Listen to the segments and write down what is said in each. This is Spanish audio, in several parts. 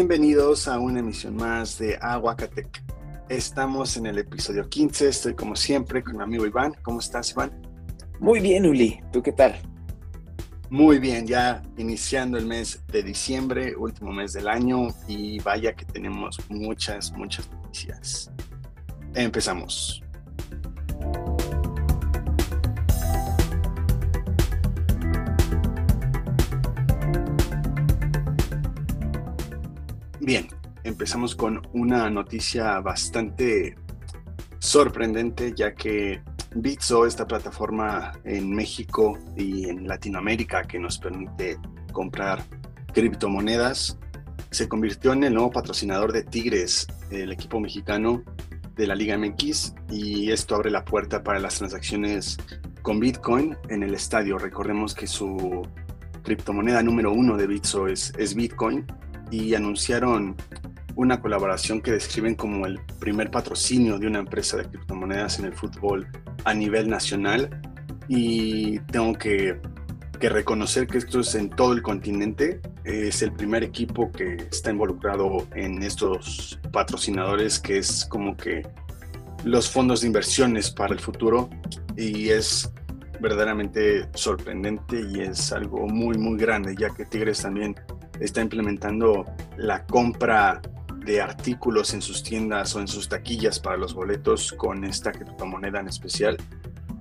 Bienvenidos a una emisión más de Aguacatec. Estamos en el episodio 15. Estoy como siempre con mi amigo Iván. ¿Cómo estás, Iván? Muy bien, Uli. ¿Tú qué tal? Muy bien, ya iniciando el mes de diciembre, último mes del año, y vaya que tenemos muchas, muchas noticias. Empezamos. Empezamos con una noticia bastante sorprendente, ya que Bitso, esta plataforma en México y en Latinoamérica que nos permite comprar criptomonedas, se convirtió en el nuevo patrocinador de Tigres, el equipo mexicano de la Liga MX, y esto abre la puerta para las transacciones con Bitcoin en el estadio. Recordemos que su criptomoneda número uno de Bitso es, es Bitcoin y anunciaron una colaboración que describen como el primer patrocinio de una empresa de criptomonedas en el fútbol a nivel nacional y tengo que, reconocer que esto es en todo el continente. Es el primer equipo que está involucrado en estos patrocinadores que es como que los fondos de inversiones para el futuro y es verdaderamente sorprendente y es algo muy muy grande ya que Tigres también está implementando la compra de artículos en sus tiendas o en sus taquillas para los boletos con esta criptomoneda en especial.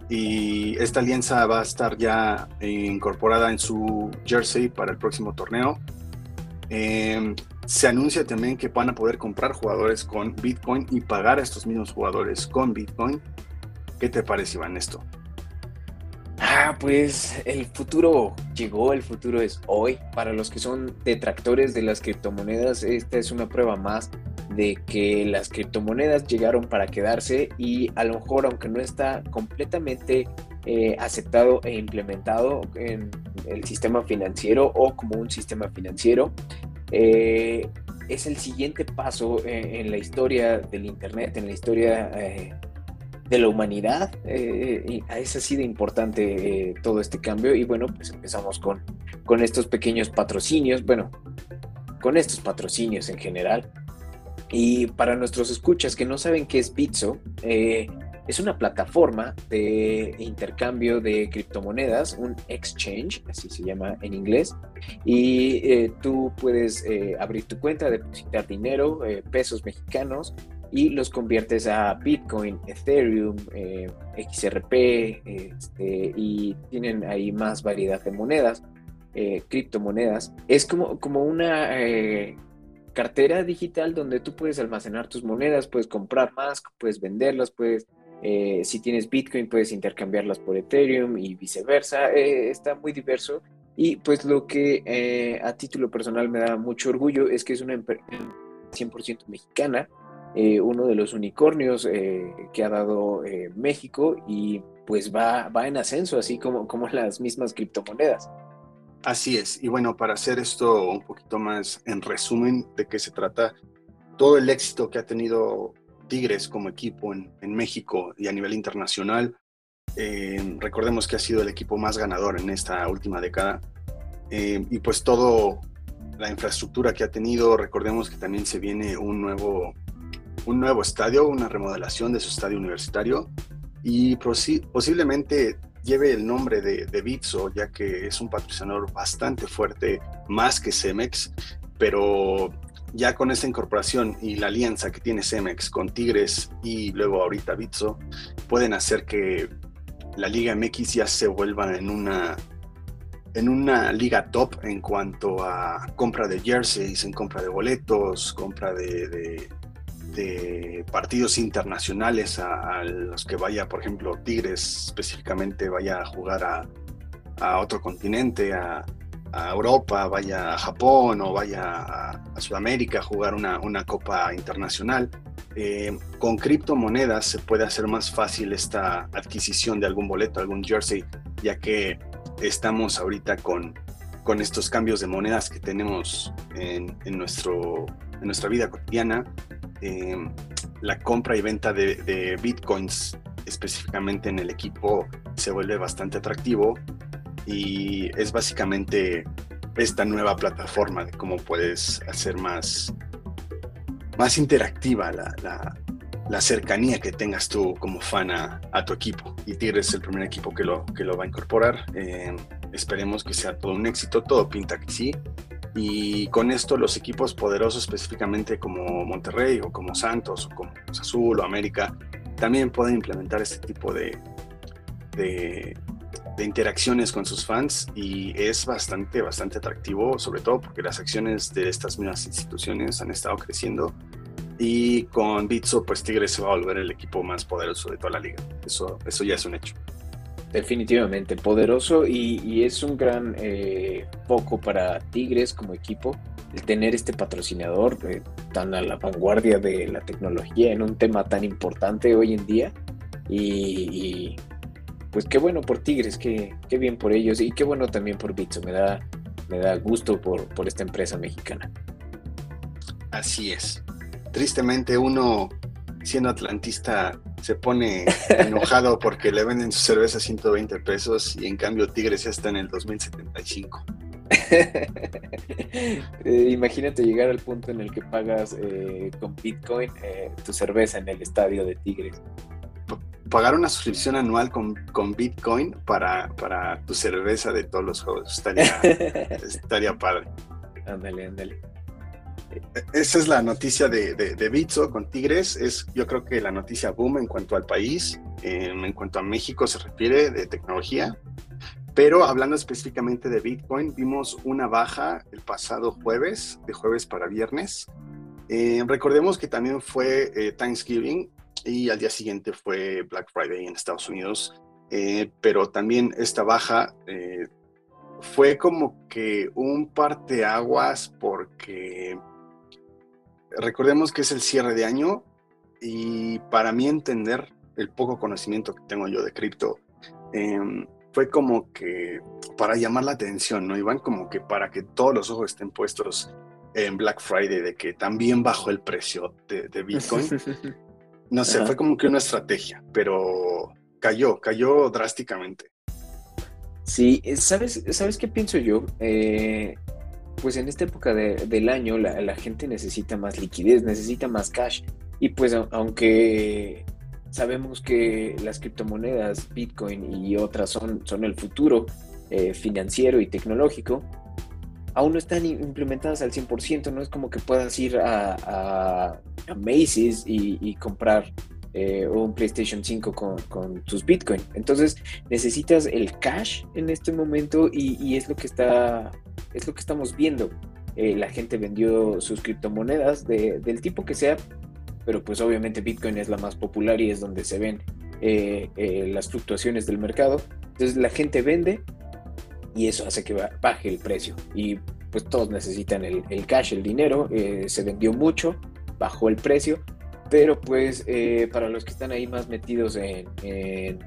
Y esta alianza va a estar ya incorporada en su jersey para el próximo torneo. Em, se anuncia también que van a poder comprar jugadores con Bitcoin y pagar a estos mismos jugadores con Bitcoin. ¿Qué te parece, Iván, esto? Ah, pues el futuro llegó, el futuro es hoy. Para los que son detractores de las criptomonedas, esta es una prueba más de que las criptomonedas llegaron para quedarse y a lo mejor, aunque no está completamente eh, aceptado e implementado en el sistema financiero o como un sistema financiero, eh, es el siguiente paso en, la historia del Internet, en la historia eh, de la humanidad. Eh, es así de importante eh, todo este cambio. Y bueno, pues empezamos con, con estos pequeños patrocinios, bueno, con estos patrocinios en general. Y para nuestros escuchas que no saben qué es Bitso, eh, es una plataforma de intercambio de criptomonedas, un exchange, así se llama en inglés, y tú puedes abrir tu cuenta, depositar dinero, pesos mexicanos, y los conviertes a Bitcoin, Ethereum, eh, XRP, este, y tienen ahí más variedad de monedas, eh, criptomonedas. Es como, como una eh, cartera digital donde tú puedes almacenar tus monedas, puedes comprar más, puedes venderlas, puedes, si tienes Bitcoin, puedes intercambiarlas por Ethereum y viceversa. está muy diverso. Y pues lo que a título personal me da mucho orgullo es que es una empresa 100% mexicana eh, uno de los unicornios eh, que ha dado eh, México y pues va, va en ascenso, así como, como las mismas criptomonedas. Así es, y bueno, para hacer esto un poquito más en resumen de qué se trata, todo el éxito que ha tenido Tigres como equipo en, en México y a nivel internacional, recordemos que ha sido el equipo más ganador en esta última década, y pues todo la infraestructura que ha tenido, recordemos que también se viene un nuevo un nuevo estadio, una remodelación de su estadio universitario y posiblemente lleve el nombre de, de Bitso, ya que es un patrocinador bastante fuerte, más que Cemex, pero ya con esta incorporación y la alianza que tiene Cemex con Tigres y luego ahorita Bitso, pueden hacer que la Liga MX ya se vuelva en una en una liga top en cuanto a compra de jerseys, en compra de boletos, compra de, de partidos internacionales a, los que vaya, por ejemplo, Tigres específicamente vaya a jugar a, a otro continente, a, a, Europa, vaya a Japón o vaya a, Sudamérica a jugar una, una copa internacional. Eh, con criptomonedas se puede hacer más fácil esta adquisición de algún boleto, algún jersey, ya que estamos ahorita con, con estos cambios de monedas que tenemos en, en nuestro, en nuestra vida cotidiana Em, la compra y venta de, bitcoins específicamente en el equipo se vuelve bastante atractivo y es básicamente esta nueva plataforma de cómo puedes hacer más, más interactiva la, cercanía que tengas tú como fan a, tu equipo. Y Tigres es el primer equipo que lo, que lo va a incorporar. Eh, esperemos que sea todo un éxito, todo pinta que sí. Y con esto los equipos poderosos específicamente como Monterrey o como Santos o como Azul o América también pueden implementar este tipo de, de, interacciones con sus fans y es bastante, bastante atractivo, sobre todo porque las acciones de estas mismas instituciones han estado creciendo y con Bitso pues Tigres se va a volver el equipo más poderoso de toda la liga. Eso, eso ya es un hecho. Definitivamente poderoso y, es un gran eh, foco para Tigres como equipo el tener este patrocinador eh, tan a la vanguardia de la tecnología en un tema tan importante hoy en día y, pues qué bueno por Tigres, qué, qué, bien por ellos y qué bueno también por Bitso, me da, me da gusto por, por esta empresa mexicana. Así es. Tristemente uno siendo atlantista se pone enojado porque le venden su cerveza a 120 pesos y en cambio Tigres ya está en el 2075. Eh, imagínate llegar al punto en el que pagas eh, con Bitcoin eh, tu cerveza en el estadio de Tigres. pagar una suscripción anual con, con Bitcoin para, para, tu cerveza de todos los juegos estaría, estaría padre. Ándale, ándale. Esa es la noticia de, de, Bitso con Tigres. Es, yo creo que la noticia boom en cuanto al país, en cuanto a México se refiere de tecnología. Pero hablando específicamente de Bitcoin, vimos una baja el pasado jueves, de jueves para viernes. Eh, recordemos que también fue eh, Thanksgiving y al día siguiente fue Black Friday en Estados Unidos. Eh, pero también esta baja fue como que un parteaguas porque recordemos que es el cierre de año y para mí entender el poco conocimiento que tengo yo de cripto, em, fue como que para llamar la atención, ¿no? Iban como que para que todos los ojos estén puestos en Black Friday, de que también bajó el precio de, Bitcoin. No sé, fue como que una estrategia, pero cayó, cayó drásticamente. Sí, ¿sabes, ¿sabes qué pienso yo? Eh, pues en esta época del año la, gente necesita más liquidez, necesita más cash. Y pues aunque sabemos que las criptomonedas, Bitcoin y otras son, son el futuro eh, financiero y tecnológico, aún no están implementadas al 100%, no es como que puedas ir a, a, Macy's y, comprar eh, un PlayStation 5 con, tus Bitcoin. Entonces necesitas el cash en este momento y es lo que está es lo que estamos viendo. Eh, la gente vendió sus criptomonedas del tipo que sea, pero pues obviamente Bitcoin es la más popular y es donde se ven eh, eh, las fluctuaciones del mercado. Entonces la gente vende y eso hace que baje el precio. Y pues todos necesitan el, cash, el dinero. se vendió mucho, bajó el precio, pero pues para los que están ahí más metidos en,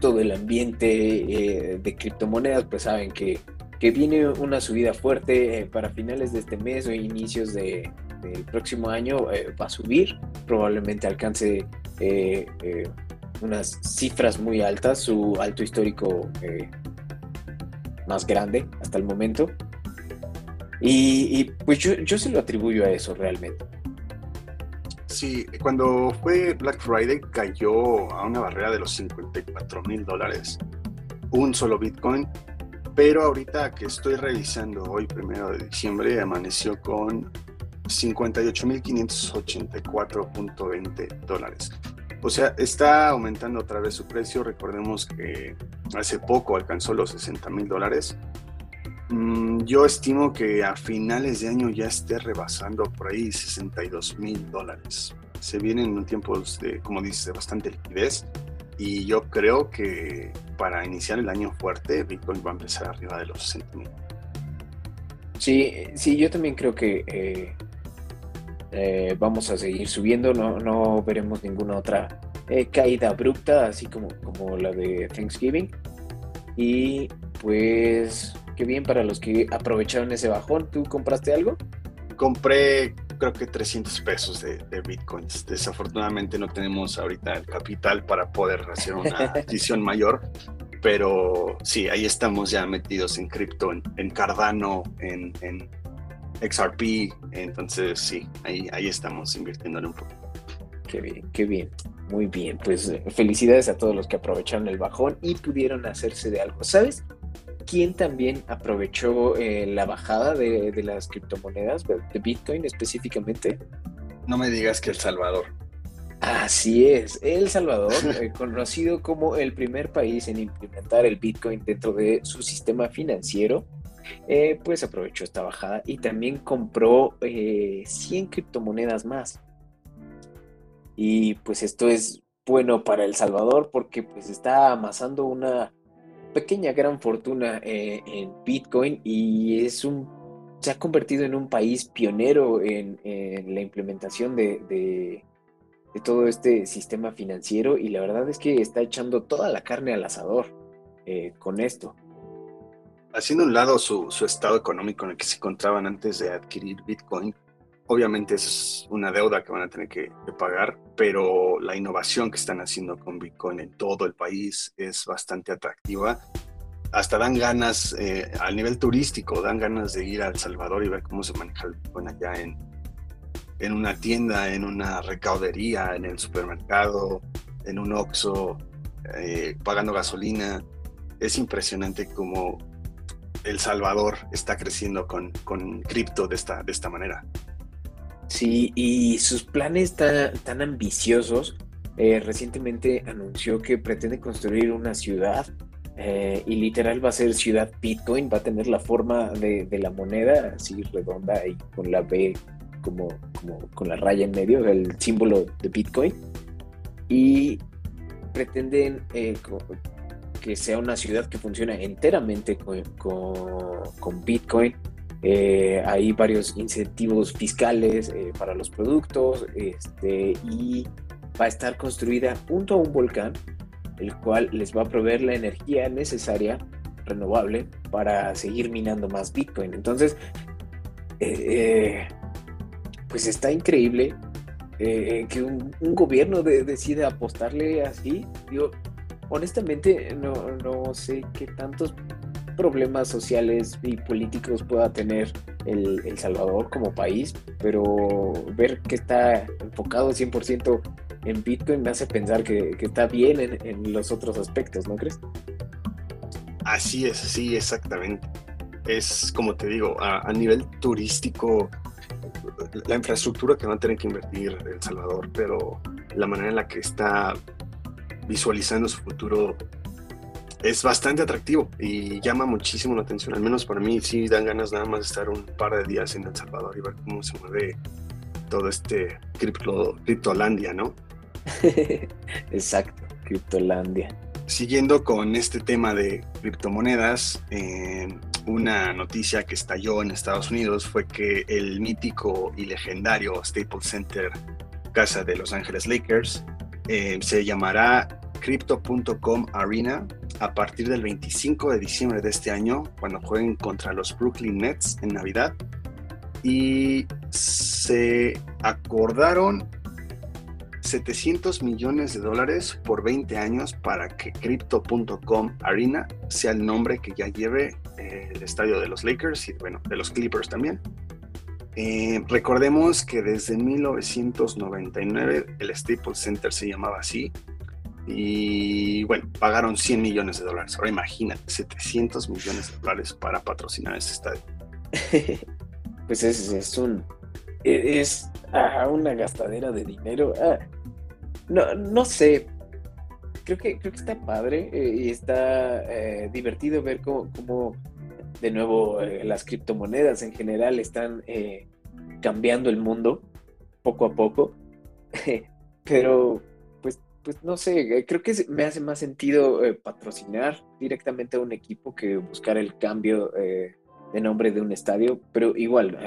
todo el ambiente de criptomonedas, pues saben que que viene una subida fuerte eh, para finales de este mes o inicios de, del próximo año eh, va a subir, probablemente alcance eh, unas cifras muy altas, su alto histórico más grande hasta el momento. Y, pues yo, yo se lo atribuyo a eso realmente. Sí, cuando fue Black Friday cayó a una barrera de los 54 mil dólares un solo Bitcoin pero ahorita que estoy revisando hoy, primero de diciembre, amaneció con 58.584.20 dólares. O sea, está aumentando otra vez su precio. Recordemos que hace poco alcanzó los 60 mil dólares. Mm, yo estimo que a finales de año ya esté rebasando por ahí 62 mil dólares. Se vienen tiempos de, como dice, bastante liquidez y yo creo que para iniciar el año fuerte, Bitcoin va a empezar arriba de los 60 mil. Sí, sí, yo también creo que eh, eh, vamos a seguir subiendo, no, no veremos ninguna otra eh, caída abrupta, así como, como la de Thanksgiving. Y pues, qué bien para los que aprovecharon ese bajón. ¿Tú compraste algo? Compré creo que 300 pesos de, bitcoins. Desafortunadamente no tenemos ahorita el capital para poder hacer una adquisición mayor, pero sí, ahí estamos ya metidos en cripto, en, Cardano, en, XRP, entonces sí, ahí, ahí estamos invirtiéndole un poco. Qué bien, qué bien. Muy bien, pues felicidades a todos los que aprovecharon el bajón y pudieron hacerse de algo. ¿Sabes quién también aprovechó eh, la bajada de, las criptomonedas, de Bitcoin específicamente? No me digas que El Salvador. Así es, El Salvador, eh, conocido como el primer país en implementar el Bitcoin dentro de su sistema financiero, pues aprovechó esta bajada y también compró 100 criptomonedas más. Y pues esto es bueno para El Salvador porque pues está amasando una pequeña gran fortuna eh, en Bitcoin y es un se ha convertido en un país pionero en, la implementación de, todo este sistema financiero y la verdad es que está echando toda la carne al asador eh, con esto. Haciendo un lado su, su, estado económico en el que se encontraban antes de adquirir Bitcoin, Obviamente es una deuda que van a tener que, pagar, pero la innovación que están haciendo con Bitcoin en todo el país es bastante atractiva. Hasta dan ganas, eh, al nivel turístico, dan ganas de ir a El Salvador y ver cómo se maneja el Bitcoin allá en, en una tienda, en una recaudería, en el supermercado, en un Oxxo, eh, pagando gasolina. Es impresionante cómo El Salvador está creciendo con, con cripto de esta, de esta manera. Sí, y sus planes tan, tan ambiciosos. Eh, recientemente anunció que pretende construir una ciudad eh, y literal va a ser ciudad Bitcoin, va a tener la forma de, la moneda, así redonda y con la B como, como, con la raya en medio, el símbolo de Bitcoin. Y pretenden eh, que sea una ciudad que funcione enteramente con, con Bitcoin eh, hay varios incentivos fiscales eh, para los productos este, y va a estar construida junto a un volcán, el cual les va a proveer la energía necesaria, renovable, para seguir minando más Bitcoin. Entonces, eh, pues está increíble que un, gobierno decida apostarle así. Yo, honestamente, no, no sé qué tantos problemas sociales y políticos pueda tener el, Salvador como país, pero ver que está enfocado 100% en Bitcoin me hace pensar que, está bien en, los otros aspectos, ¿no crees? Así es, sí, exactamente. Es como te digo, a, nivel turístico, la infraestructura que va a tener que invertir El Salvador, pero la manera en la que está visualizando su futuro es bastante atractivo y llama muchísimo la atención. Al menos para mí sí dan ganas nada más de estar un par de días en El Salvador y ver cómo se mueve todo este cripto, criptolandia, ¿no? Exacto, criptolandia. Siguiendo con este tema de criptomonedas, eh, una noticia que estalló en Estados Unidos fue que el mítico y legendario Staples Center, casa de Los Ángeles Lakers, eh, se llamará Crypto.com Arena a partir del 25 de diciembre de este año, cuando jueguen contra los Brooklyn Nets en Navidad. Y se acordaron 700 millones de dólares por 20 años para que Crypto.com Arena sea el nombre que ya lleve eh, el estadio de los Lakers y bueno, de los Clippers también. Eh, recordemos que desde 1999 el Staples Center se llamaba así y bueno, pagaron 100 millones de dólares. Ahora imagínate, 700 millones de dólares para patrocinar ese estadio. pues es, es un. Es ah, una gastadera de dinero. Ah, no, no sé. Creo que, creo que está padre eh, y está eh, divertido ver cómo, de nuevo eh, las criptomonedas en general están cambiando el mundo poco a poco. Pero pues no sé, eh, creo que me hace más sentido eh, patrocinar directamente a un equipo que buscar el cambio eh, de nombre de un estadio, pero igual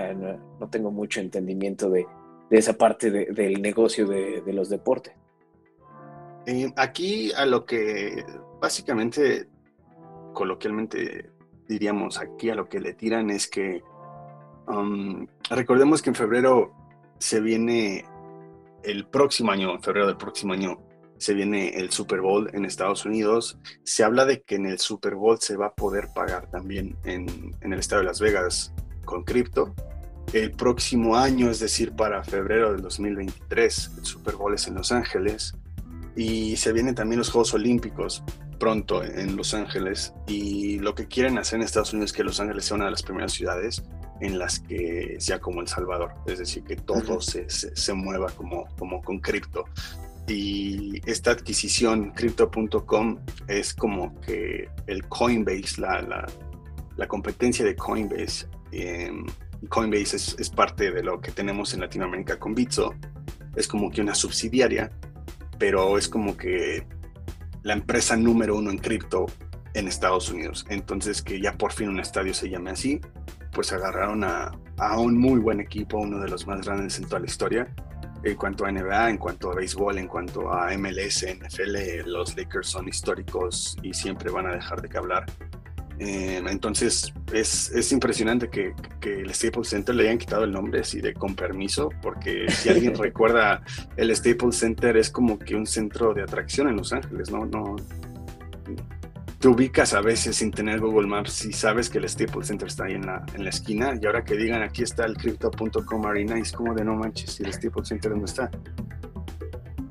no, tengo mucho entendimiento de, esa parte del negocio de, los deportes. aquí a lo que básicamente, coloquialmente diríamos aquí a lo que le tiran es que um, recordemos que en febrero se viene el próximo año, en febrero del próximo año, se viene el Super Bowl en Estados Unidos. Se habla de que en el Super Bowl se va a poder pagar también en, en el estado de Las Vegas con cripto. El próximo año, es decir, para febrero del 2023, el Super Bowl es en Los Ángeles y se vienen también los Juegos Olímpicos pronto en Los Ángeles y lo que quieren hacer en Estados Unidos es que Los Ángeles sea una de las primeras ciudades en las que sea como El Salvador, es decir, que todo se, se, mueva como, como con cripto. Y esta adquisición, crypto.com, es como que el Coinbase, la, la, competencia de Coinbase, eh, Coinbase es, es, parte de lo que tenemos en Latinoamérica con Bitso, es como que una subsidiaria, pero es como que la empresa número uno en cripto en Estados Unidos. Entonces, que ya por fin un estadio se llame así, pues agarraron a, a, un muy buen equipo, uno de los más grandes en toda la historia. En cuanto a NBA, en cuanto a béisbol, en cuanto a MLS, NFL, los Lakers son históricos y siempre van a dejar de que hablar. Eh, entonces es, es impresionante que, que, el Staples Center le hayan quitado el nombre así de con permiso, porque si alguien recuerda, el Staples Center es como que un centro de atracción en Los Ángeles, ¿no? no te ubicas a veces sin tener Google Maps y sabes que el Staples Center está ahí en la, en la esquina y ahora que digan aquí está el crypto.com arena es como de no manches, ¿y el Staples Center dónde está?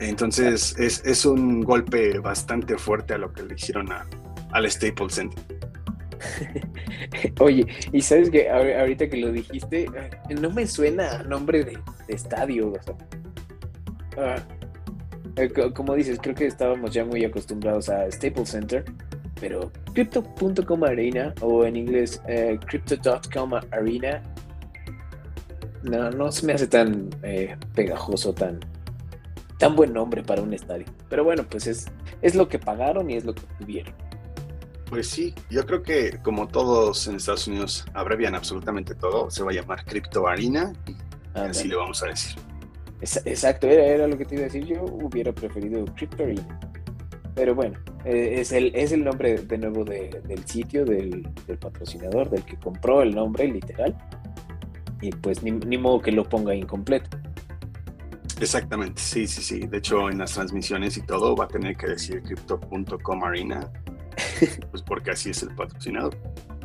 Entonces es, es, un golpe bastante fuerte a lo que le hicieron a, al Staples Center. Oye, y sabes que ahorita que lo dijiste, eh, no me suena nombre de, estadio. Ah, eh, como dices, creo que estábamos ya muy acostumbrados a Staples Center, pero Crypto.com Arena o en inglés eh, Crypto.com Arena no, no se me hace tan pegajoso, tan, tan buen nombre para un estadio. Pero bueno, pues es, es lo que pagaron y es lo que tuvieron. Pues sí, yo creo que como todos en Estados Unidos abrevian absolutamente todo, se va a llamar Crypto Arena y así le vamos a decir. Exacto, era, lo que te iba a decir. Yo hubiera preferido Crypto Arena. Pero bueno, eh, es, el, es el nombre de nuevo del sitio, del, patrocinador, del que compró el nombre literal. Y pues ni, ni modo que lo ponga incompleto. Exactamente, sí, sí, sí. De hecho, en las transmisiones y todo va a tener que decir crypto.com arena pues porque así es el patrocinador.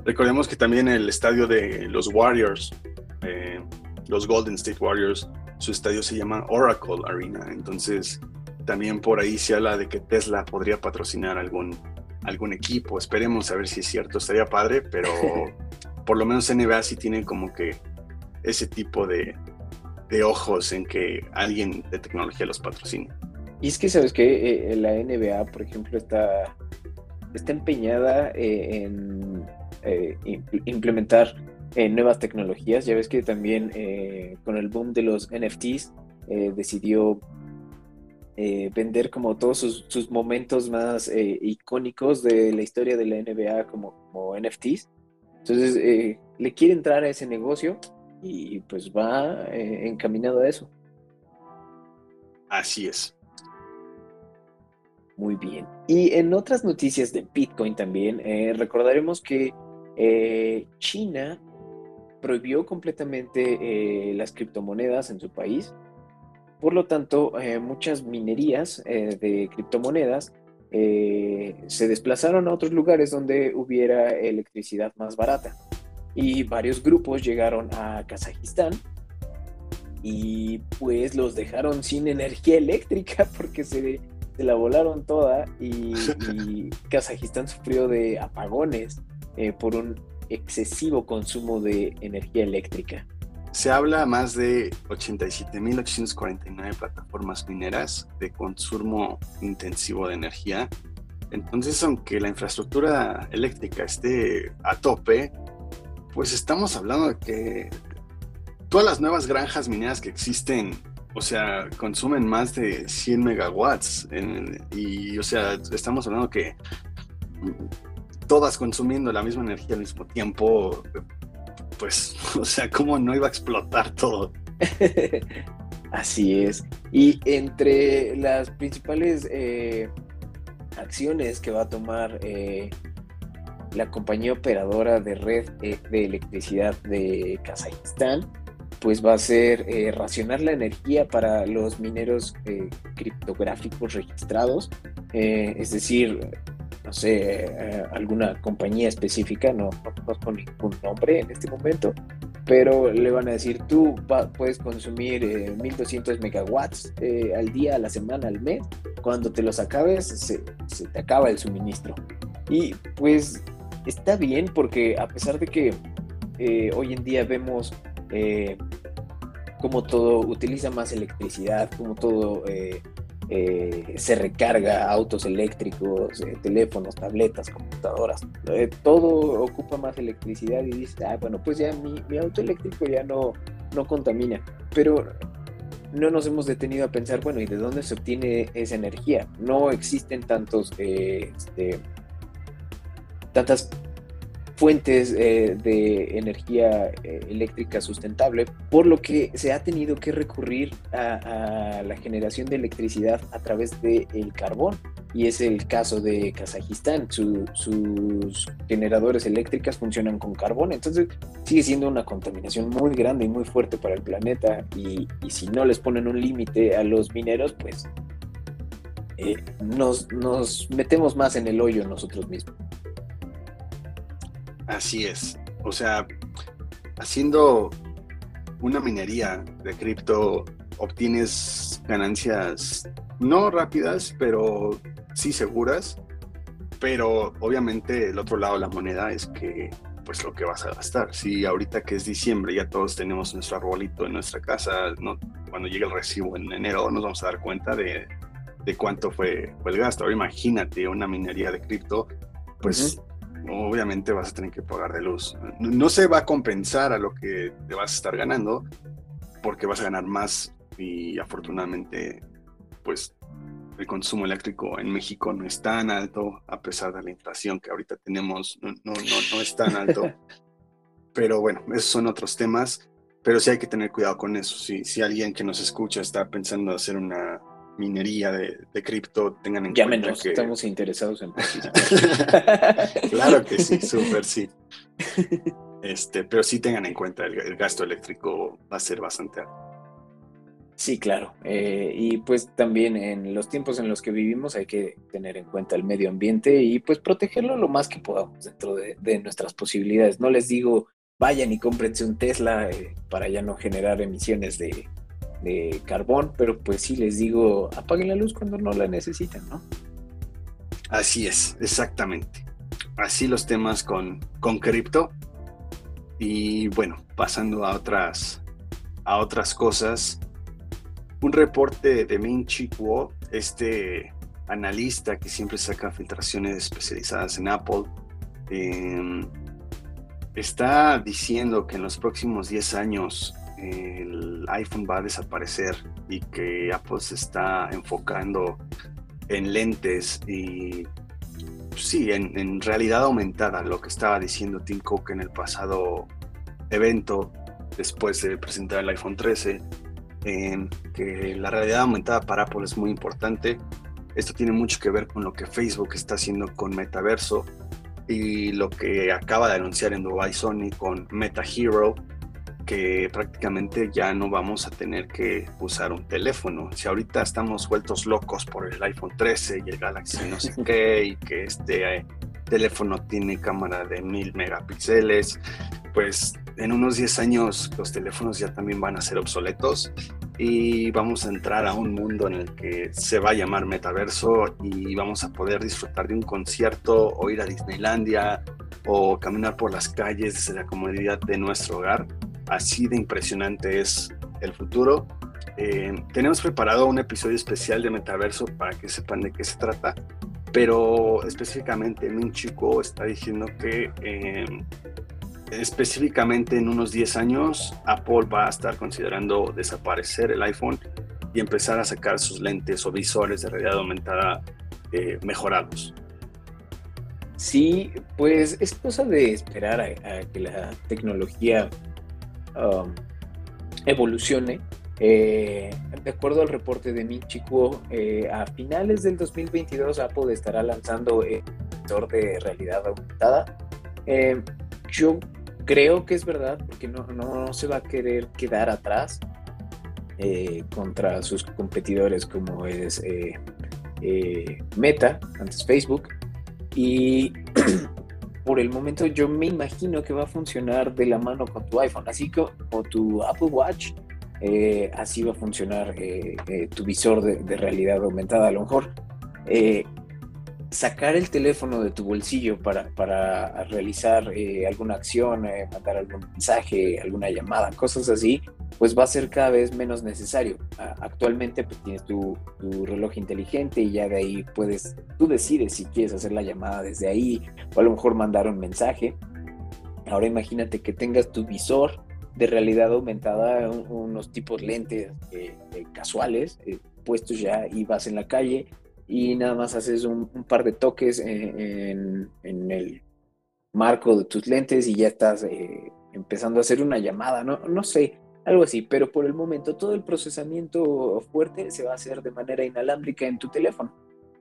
Recordemos que también el estadio de los Warriors, eh, los Golden State Warriors, su estadio se llama Oracle Arena. Entonces, también por ahí se habla de que Tesla podría patrocinar algún, algún equipo. Esperemos a ver si es cierto. Estaría padre, pero por lo menos NBA sí tiene como que ese tipo de, de ojos en que alguien de tecnología los patrocina. Y es que, ¿sabes que eh, la NBA, por ejemplo, está está empeñada eh, en eh, implementar eh, nuevas tecnologías. Ya ves que también con el boom de los NFTs decidió vender como todos sus, momentos más icónicos de la historia de la NBA como, como NFTs. Entonces le quiere entrar a ese negocio y pues va encaminado a eso. Así es. Muy bien. Y en otras noticias de Bitcoin también, eh, recordaremos que eh, China prohibió completamente eh, las criptomonedas en su país. Por lo tanto, muchas minerías de criptomonedas se desplazaron a otros lugares donde hubiera electricidad más barata. Y varios grupos llegaron a Kazajistán y pues los dejaron sin energía eléctrica porque se se la volaron toda y, Kazajistán sufrió de apagones eh, por un excesivo consumo de energía eléctrica. Se habla más de 87.849 plataformas mineras de consumo intensivo de energía. Entonces, aunque la infraestructura eléctrica esté a tope, pues estamos hablando de que todas las nuevas granjas mineras que existen o sea, consumen más de 100 megawatts. y, o sea, estamos hablando que todas consumiendo la misma energía al mismo tiempo, pues, o sea, ¿cómo no iba a explotar todo? Así es. Y entre las principales eh, acciones que va a tomar eh, la compañía operadora de red eh, de electricidad de Kazajistán, pues va a ser racionar la energía para los mineros criptográficos registrados, es decir, sé, alguna compañía específica, no, no conozco ningún nombre en este momento, pero le van a decir, tú puedes consumir 1200 megawatts al día, a la semana, al mes, cuando te los acabes, se, se te acaba el suministro. Y pues está bien porque a pesar de que hoy en día vemos eh, como todo utiliza más electricidad, como todo eh, eh, se recarga, autos eléctricos, teléfonos, tabletas, computadoras, todo ocupa más electricidad y dices, ah, bueno, pues ya mi, auto eléctrico ya no, no contamina, pero no nos hemos detenido a pensar, bueno, ¿y de dónde se obtiene esa energía? No existen tantos, este, tantas fuentes eh, de energía eh, eléctrica sustentable, por lo que se ha tenido que recurrir a, la generación de electricidad a través del carbón. Y es el caso de Kazajistán. sus generadores eléctricas funcionan con carbón. Entonces sigue siendo una contaminación muy grande y muy fuerte para el planeta. Y, si no les ponen un límite a los mineros, pues eh, nos metemos más en el hoyo nosotros mismos. Así es. O sea, haciendo una minería de cripto obtienes ganancias no rápidas, pero sí seguras. Pero obviamente el otro lado de la moneda es que pues lo que vas a gastar. Si ahorita que es diciembre ya todos tenemos nuestro arbolito en nuestra casa, ¿no? cuando llegue el recibo en enero nos vamos a dar cuenta de, cuánto fue, el gasto. Ahora imagínate una minería de cripto, pues obviamente vas a tener que pagar de luz. No, se va a compensar a lo que te vas a estar ganando, porque vas a ganar más y afortunadamente, pues el consumo eléctrico en México no es tan alto, a pesar de la inflación que ahorita tenemos, no, no, no, es tan alto. Pero bueno, esos son otros temas, pero sí hay que tener cuidado con eso. Si, si alguien que nos escucha está pensando hacer una, minería de, cripto tengan en cuenta que... estamos interesados en Claro que sí, súper sí. Este, pero sí tengan en cuenta, el, gasto eléctrico va a ser bastante alto. Sí, claro. Eh, y pues también en los tiempos en los que vivimos hay que tener en cuenta el medio ambiente y pues protegerlo lo más que podamos dentro de, nuestras posibilidades. No les digo vayan y cómprense un Tesla eh, para ya no generar emisiones de, de carbón, pero pues sí les digo, apaguen la luz cuando no la necesitan, ¿no? Así es, exactamente. Así los temas con, con cripto. Y bueno, pasando a otras, a otras cosas, un reporte de Min Chi Kuo, este analista que siempre saca filtraciones especializadas en Apple, em, está diciendo que en los próximos 10 años el iPhone va a desaparecer y que Apple se está enfocando en lentes y sí, en, realidad aumentada, lo que estaba diciendo Tim Cook en el pasado evento después de presentar el iPhone 13, que la realidad aumentada para Apple es muy importante. Esto tiene mucho que ver con lo que Facebook está haciendo con Metaverso y lo que acaba de anunciar en Dubai Sony con Meta Hero, que prácticamente ya no vamos a tener que usar un teléfono. Si ahorita estamos vueltos locos por el iPhone 13 y el Galaxy no sé qué, y que este eh, teléfono tiene cámara de mil megapíxeles, pues en unos 10 años los teléfonos ya también van a ser obsoletos y vamos a entrar a un mundo en el que se va a llamar metaverso y vamos a poder disfrutar de un concierto o ir a Disneylandia o caminar por las calles desde la comodidad de nuestro hogar Así de impresionante es el futuro. Eh, tenemos preparado un episodio especial de Metaverso para que sepan de qué se trata, pero específicamente Min Chico está diciendo que eh, específicamente en unos 10 años Apple va a estar considerando desaparecer el iPhone y empezar a sacar sus lentes o visores de realidad aumentada eh, mejorados. Sí, pues es cosa de esperar a que la tecnología Um, evolucione. Eh, de acuerdo al reporte de Michikuo, eh, a finales del 2022 Apple estará lanzando el sensor de realidad aumentada. Eh, yo creo que es verdad, porque no, no, se va a querer quedar atrás eh, contra sus competidores como es eh, eh, Meta, antes Facebook. Y por el momento yo me imagino que va a funcionar de la mano con tu iPhone, así como tu Apple Watch, así va a funcionar tu visor de, de, realidad aumentada. A lo mejor sacar el teléfono de tu bolsillo para, para realizar eh, alguna acción, eh, mandar algún mensaje, alguna llamada, cosas así, pues va a ser cada vez menos necesario. actualmente pues tienes tu, reloj inteligente y ya de ahí puedes, tú decides si quieres hacer la llamada desde ahí o a lo mejor mandar un mensaje. Ahora imagínate que tengas tu visor de realidad aumentada, unos tipos lentes eh, casuales puestos ya y vas en la calle y nada más haces un, par de toques en, el marco de tus lentes y ya estás eh, empezando a hacer una llamada, ¿no? no sé, algo así, pero por el momento todo el procesamiento fuerte se va a hacer de manera inalámbrica en tu teléfono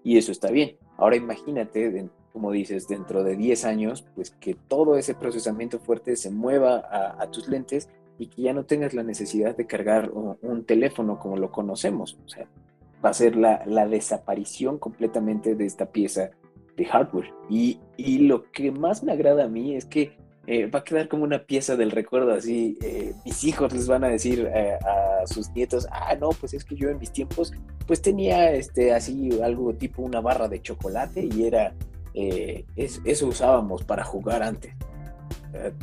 y eso está bien. Ahora imagínate, como dices, dentro de 10 años, pues que todo ese procesamiento fuerte se mueva a, tus lentes y que ya no tengas la necesidad de cargar un, teléfono como lo conocemos. O sea, va a ser la, desaparición completamente de esta pieza de hardware. Y, lo que más me agrada a mí es que eh, va a quedar como una pieza del recuerdo, así eh, mis hijos les van a decir eh, a sus nietos, ah, no, pues es que yo en mis tiempos pues tenía este, así algo tipo una barra de chocolate y era, eso usábamos para jugar antes.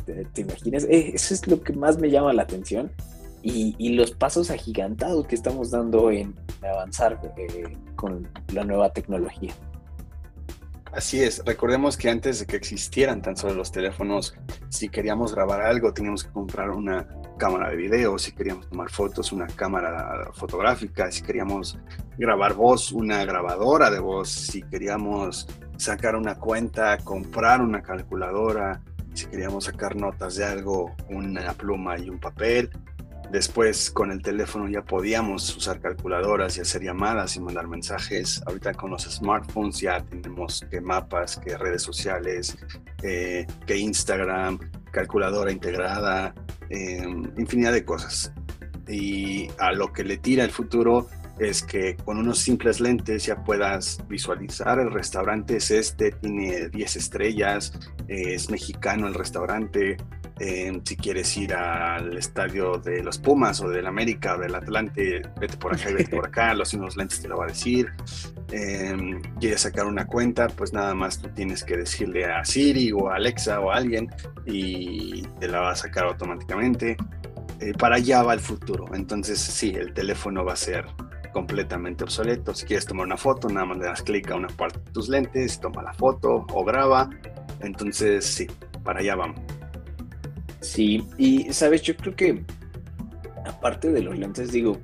¿Te, ¿Te, imaginas? Eso es lo que más me llama la atención y, los pasos agigantados que estamos dando en avanzar eh, con la nueva tecnología. Así es, recordemos que antes de que existieran tan solo los teléfonos, si queríamos grabar algo teníamos que comprar una cámara de video, si queríamos tomar fotos, una cámara fotográfica, si queríamos grabar voz, una grabadora de voz, si queríamos sacar una cuenta, comprar una calculadora, si queríamos sacar notas de algo, una pluma y un papel, Después con el teléfono ya podíamos usar calculadoras y hacer llamadas y mandar mensajes. Ahorita con los smartphones ya tenemos que mapas, que redes sociales, eh, que Instagram, calculadora integrada, em, infinidad de cosas. Y a lo que le tira el futuro es que con unos simples lentes ya puedas visualizar el restaurante es este, tiene 10 estrellas, es mexicano el restaurante, Em, si quieres ir al estadio de los Pumas o del América o del Atlante, vete por acá y vete por acá, los unos lentes te lo va a decir. Eh, quieres sacar una cuenta, pues nada más tú tienes que decirle a Siri o Alexa o a alguien y te la va a sacar automáticamente. Eh, para allá va el futuro. Entonces, sí, el teléfono va a ser completamente obsoleto. Si quieres tomar una foto, nada más le das clic a una parte de tus lentes, toma la foto o graba. Entonces, sí, para allá vamos. Sí, y sabes, yo creo que aparte de los lentes, digo,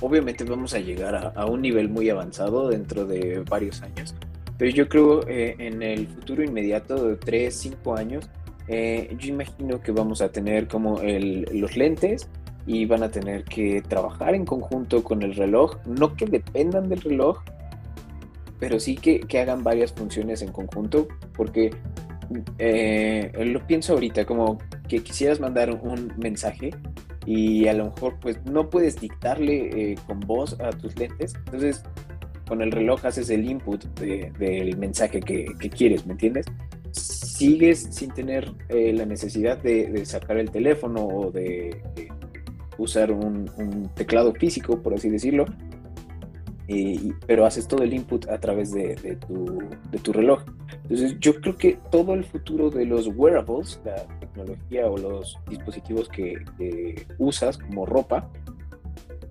obviamente vamos a llegar a, un nivel muy avanzado dentro de varios años, pero yo creo eh, en el futuro inmediato de 3, 5 años, eh, yo imagino que vamos a tener como los lentes y van a tener que trabajar en conjunto con el reloj, no que dependan del reloj, pero sí que, que hagan varias funciones en conjunto, porque eh, lo pienso ahorita, como que quisieras mandar un mensaje y a lo mejor pues no puedes dictarle eh, con voz a tus lentes, entonces con el reloj haces el input del mensaje que, quieres, ¿me entiendes? Sigues sin tener eh, la necesidad de, sacar el teléfono o de, usar un, teclado físico, por así decirlo, pero haces todo el input a través de, tu, reloj. Entonces yo creo que todo el futuro de los wearables, la tecnología o los dispositivos que, usas como ropa,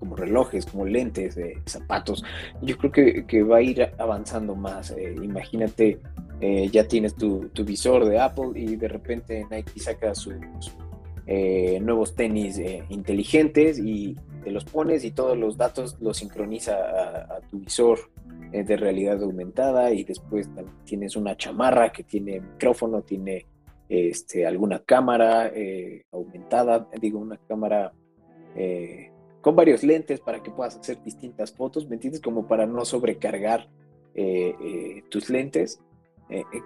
como relojes, como lentes, eh, zapatos, yo creo que, va a ir avanzando más. Eh, imagínate, eh, ya tienes tu, visor de Apple y de repente Nike saca sus nuevos tenis inteligentes y te los pones y todos los datos los sincroniza a, tu visor eh, de realidad aumentada y después tienes una chamarra que tiene micrófono, tiene este, alguna cámara eh, aumentada, digo, una cámara eh, con varios lentes para que puedas hacer distintas fotos, ¿me entiendes? Como para no sobrecargar tus lentes.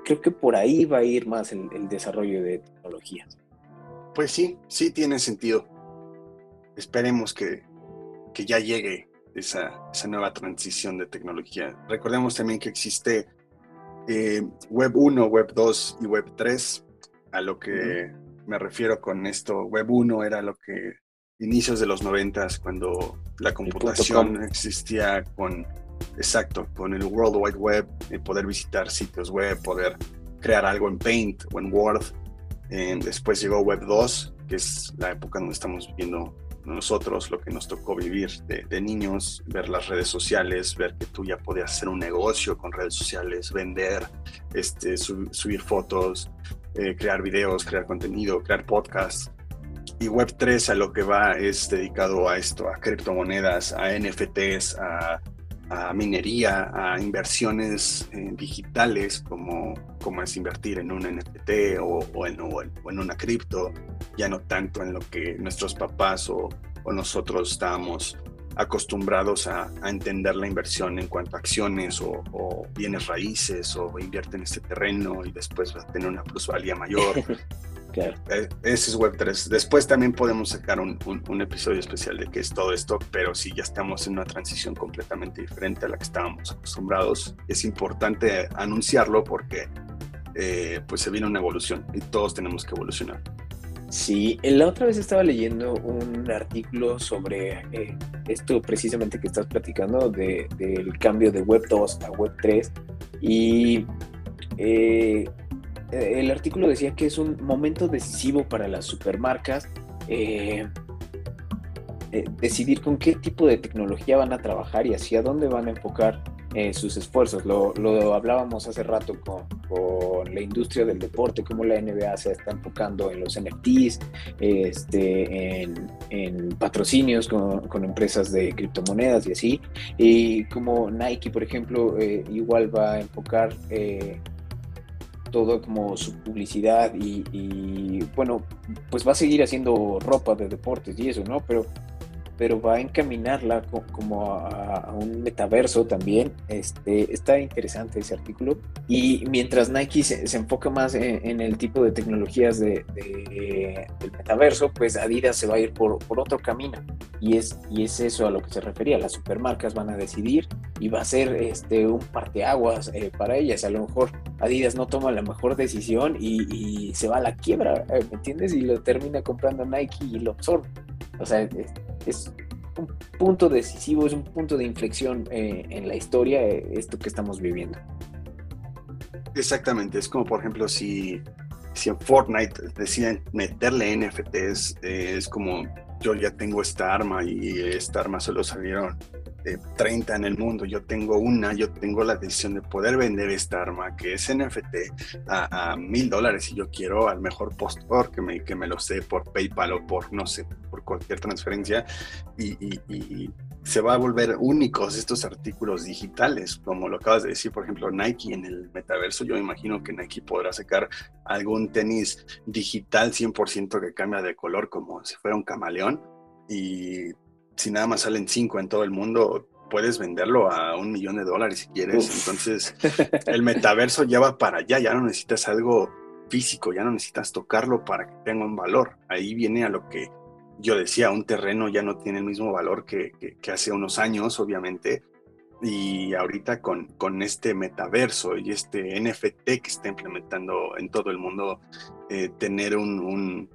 creo que por ahí va a ir más el desarrollo de tecnologías. Pues sí, sí tiene sentido. Esperemos que, que ya llegue esa, esa, nueva transición de tecnología. Recordemos también que existe eh, Web 1, Web 2 y Web 3. A lo que me refiero con esto, Web 1 era lo que inicios de los 90, cuando la computación existía con, exacto, con el World Wide Web, poder visitar sitios web, poder crear algo en Paint o en Word. después llegó Web 2, que es la época donde estamos viviendo nosotros, lo que nos tocó vivir de, niños, ver las redes sociales, ver que tú ya podías hacer un negocio con redes sociales, vender, este, subir fotos, eh, crear videos, crear contenido, crear podcasts. Y Web3 a lo que va es dedicado a esto, a criptomonedas, a NFTs, a, minería, a inversiones eh, digitales, como, como es invertir en un NFT o, en, una cripto, ya no tanto en lo que nuestros papás o, nosotros estábamos acostumbrados a, entender la inversión en cuanto a acciones o, o, bienes raíces o invierte en este terreno y después va a tener una plusvalía mayor. Eh, ese es Web3. Después también podemos sacar un, episodio especial de qué es todo esto, pero si ya estamos en una transición completamente diferente a la que estábamos acostumbrados. Es importante anunciarlo porque eh, pues se viene una evolución y todos tenemos que evolucionar. Sí, la otra vez estaba leyendo un artículo sobre eh, esto precisamente que estás platicando del cambio de Web 2 a Web 3 y eh, el artículo decía que es un momento decisivo para las supermarcas eh, eh, decidir con qué tipo de tecnología van a trabajar y hacia dónde van a enfocar sus esfuerzos. Lo, hablábamos hace rato con, la industria del deporte, cómo la NBA se está enfocando en los NFTs, este, en, patrocinios con, empresas de criptomonedas y así. Y como Nike, por ejemplo, igual va a enfocar todo como su publicidad y, bueno, pues va a seguir haciendo ropa de deportes y eso, ¿no? Pero pero va a encaminarla como a, un metaverso también. Este, está interesante ese artículo. Y mientras Nike se, enfoca más en, el tipo de tecnologías de, del metaverso, pues Adidas se va a ir por, por, otro camino. Y es, y es eso a lo que se refería. Las supermarcas van a decidir y va a ser este, un parteaguas eh, para ellas. A lo mejor Adidas no toma la mejor decisión y, se va a la quiebra, eh, ¿me entiendes? Y lo termina comprando Nike y lo absorbe. O sea, es, un punto decisivo, es un punto de inflexión eh, en la historia, eh, esto que estamos viviendo. Exactamente, es como por ejemplo si, si en Fortnite deciden meterle NFTs, es como yo ya tengo esta arma y esta arma solo salieron 30 en el mundo, yo tengo una, yo tengo la decisión de poder vender esta arma que es NFT a mil dólares y yo quiero al mejor postor que me, que me lo sé por PayPal o por, no sé, cualquier transferencia y, y, se va a volver únicos estos artículos digitales, como lo acabas de decir, por ejemplo, Nike en el metaverso, yo imagino que Nike podrá sacar algún tenis digital 100% que cambia de color como si fuera un camaleón y si nada más salen cinco en todo el mundo, puedes venderlo a un millón de dólares si quieres. Entonces, el metaverso ya va para allá, ya no necesitas algo físico, ya no necesitas tocarlo para que tenga un valor. Ahí viene a lo que yo decía, un terreno ya no tiene el mismo valor que, hace unos años, obviamente. Y ahorita con, con este metaverso y este NFT que está implementando en todo el mundo, eh, tener un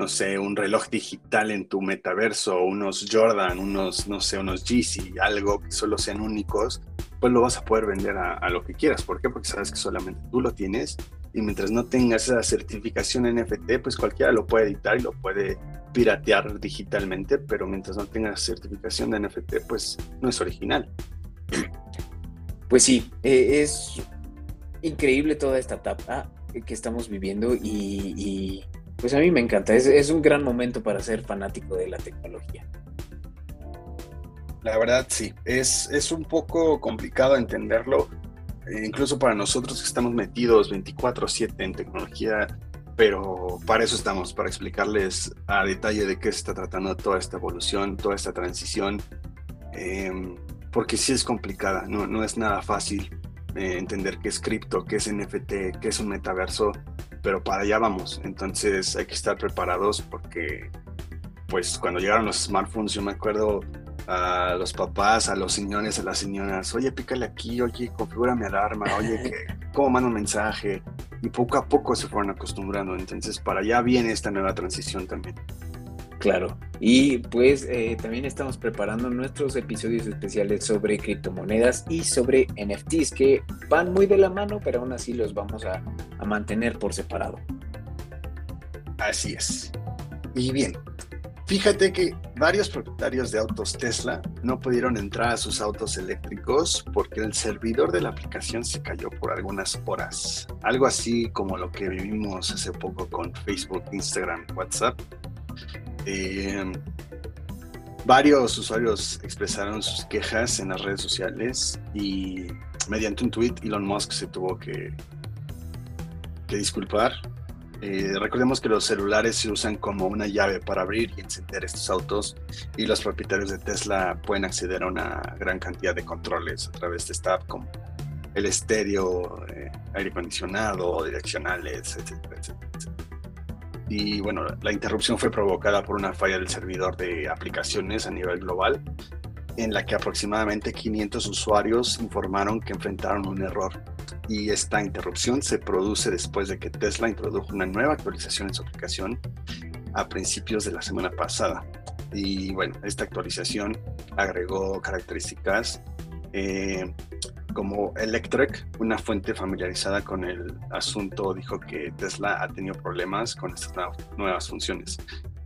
no sé, un reloj digital en tu metaverso, unos Jordan, unos, no sé, unos Yeezy, algo que solo sean únicos, pues lo vas a poder vender a, lo que quieras. ¿Por qué? Porque sabes que solamente tú lo tienes y mientras no tengas esa certificación NFT, pues cualquiera lo puede editar y lo puede piratear digitalmente, pero mientras no tengas certificación de NFT, pues no es original. Pues sí, eh, es increíble toda esta etapa que estamos viviendo y pues a mí me encanta, es, un gran momento para ser fanático de la tecnología. La verdad sí, es, es un poco complicado entenderlo, incluso para nosotros que estamos metidos 24/7 en tecnología, pero para eso estamos, para explicarles a detalle de qué se está tratando toda esta evolución, toda esta transición, em, porque sí es complicada, no, no es nada fácil eh, entender qué es cripto, qué es NFT, qué es un metaverso pero para allá vamos. Entonces hay que estar preparados porque, pues, cuando llegaron los smartphones, yo me acuerdo a los papás, a los señores, a las señoras, oye, pícale aquí, oye, configura mi alarma, oye, ¿cómo mando un mensaje? Y poco a poco se fueron acostumbrando. Entonces, para allá viene esta nueva transición también. Claro. Y pues eh, también estamos preparando nuestros episodios especiales sobre criptomonedas y sobre NFTs que van muy de la mano, pero aún así los vamos a, a mantener por separado. Así es. Y bien, fíjate que varios propietarios de autos Tesla no pudieron entrar a sus autos eléctricos porque el servidor de la aplicación se cayó por algunas horas. Algo así como lo que vivimos hace poco con Facebook, Instagram, WhatsApp eh, varios usuarios expresaron sus quejas en las redes sociales y mediante un tweet Elon Musk se tuvo que, que disculpar. Eh, recordemos que los celulares se usan como una llave para abrir y encender estos autos y los propietarios de Tesla pueden acceder a una gran cantidad de controles a través de esta app como el estéreo, eh, aire acondicionado, direccionales, etcétera, etcétera y bueno, la interrupción fue provocada por una falla del servidor de aplicaciones a nivel global, en la que aproximadamente 500 usuarios informaron que enfrentaron un error. Y esta interrupción se produce después de que Tesla introdujo una nueva actualización en su aplicación a principios de la semana pasada. Y bueno, esta actualización agregó características eh, como Electrek, una fuente familiarizada con el asunto, dijo que Tesla ha tenido problemas con estas nuevas funciones.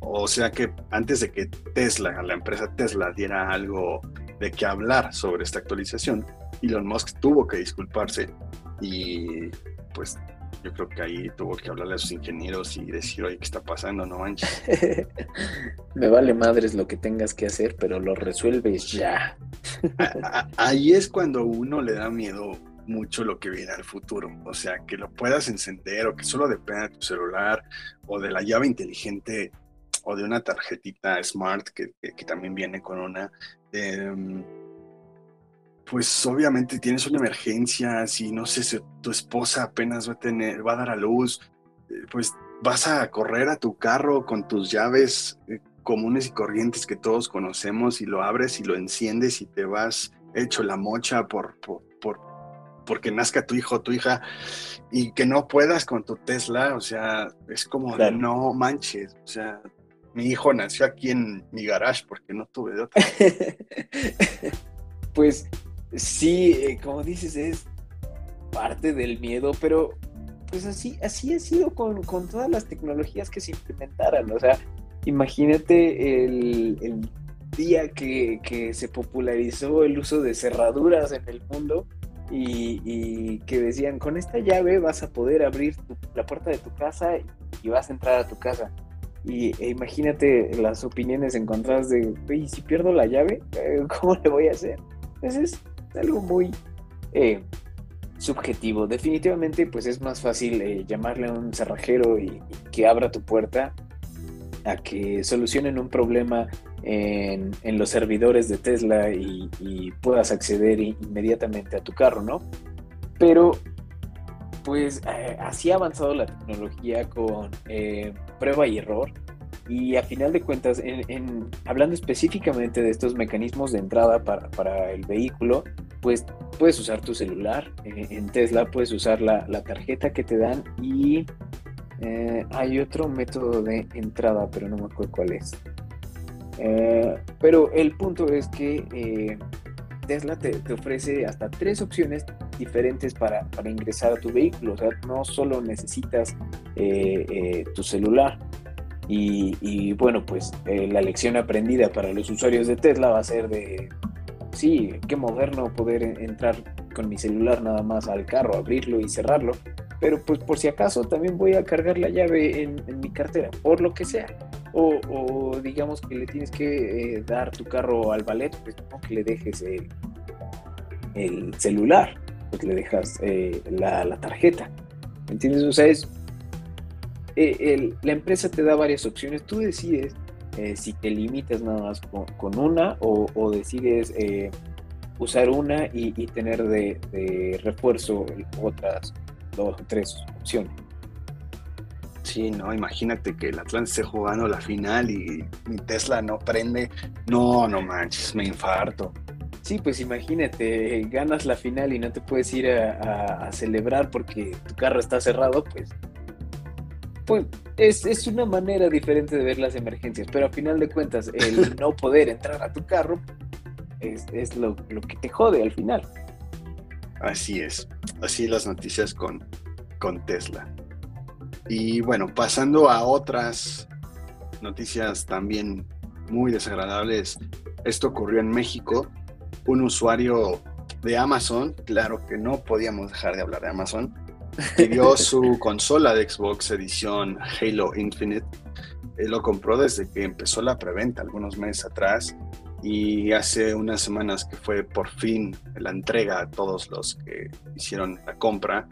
O sea que antes de que Tesla, la empresa Tesla, diera algo de qué hablar sobre esta actualización, Elon Musk tuvo que disculparse y pues yo creo que ahí tuvo que hablarle a sus ingenieros y decir, oye, ¿qué está pasando? No manches. Me vale madres lo que tengas que hacer, pero lo resuelves ya. ahí es cuando uno le da miedo mucho lo que viene al futuro. O sea, que lo puedas encender o que solo dependa de tu celular o de la llave inteligente o de una tarjetita smart que, también viene con una. Em, pues obviamente tienes una emergencia, si no sé si tu esposa apenas va a tener, va a dar a luz, eh, pues vas a correr a tu carro con tus llaves eh, comunes y corrientes que todos conocemos y lo abres y lo enciendes y te vas hecho la mocha por, por, porque nazca tu hijo o tu hija y que no puedas con tu Tesla, o sea, es como no manches, o sea, mi hijo nació aquí en mi garage porque no tuve de otra. pues sí, eh, como dices, es parte del miedo, pero pues así, así ha sido con, todas las tecnologías que se implementaran. O sea, imagínate el, día que, se popularizó el uso de cerraduras en el mundo y, que decían, con esta llave vas a poder abrir la puerta de tu casa y, vas a entrar a tu casa. Y e imagínate las opiniones encontradas de, ¿y si pierdo la llave? Eh, ¿Cómo le voy a hacer? Entonces, algo muy eh, subjetivo. Definitivamente, pues es más fácil eh, llamarle a un cerrajero y, que abra tu puerta a que solucionen un problema en, los servidores de Tesla y, puedas acceder inmediatamente a tu carro, ¿no? Pero, pues así ha avanzado la tecnología con prueba y error y a final de cuentas, en, hablando específicamente de estos mecanismos de entrada para, el vehículo, pues puedes usar tu celular. Eh, en Tesla puedes usar la, tarjeta que te dan y eh, hay otro método de entrada, pero no me acuerdo cuál es. Eh, pero el punto es que Tesla te, ofrece hasta tres opciones diferentes para, para, ingresar a tu vehículo. O sea, no solo necesitas tu celular, y, bueno, pues eh, la lección aprendida para los usuarios de Tesla va a ser de, sí, qué moderno poder entrar con mi celular nada más al carro, abrirlo y cerrarlo, pero pues por si acaso también voy a cargar la llave en, mi cartera, por lo que sea. O, digamos que le tienes que eh, dar tu carro al ballet, pues no que le dejes el, el celular, pues le dejas eh, la, la tarjeta. ¿Entiendes? O sea, es eh, la empresa te da varias opciones, tú decides eh, si te limitas nada más con, una o, decides usar una y, tener de, refuerzo otras dos o tres opciones. Sí, no, imagínate que el Atlante esté jugando la final y mi Tesla no prende. No, no manches, me infarto. Sí, pues imagínate, ganas la final y no te puedes ir a, celebrar porque tu carro está cerrado, pues, pues es, una manera diferente de ver las emergencias, pero a final de cuentas, el no poder entrar a tu carro es, lo, lo, que te jode al final. Así es, así las noticias con, con Tesla. Y bueno, pasando a otras noticias también muy desagradables, esto ocurrió en México. Un usuario de Amazon, claro que no podíamos dejar de hablar de Amazon, pidió su consola de Xbox edición Halo Infinite. Él lo compró desde que empezó la preventa algunos meses atrás y hace unas semanas que fue por fin la entrega a todos los que hicieron la compra,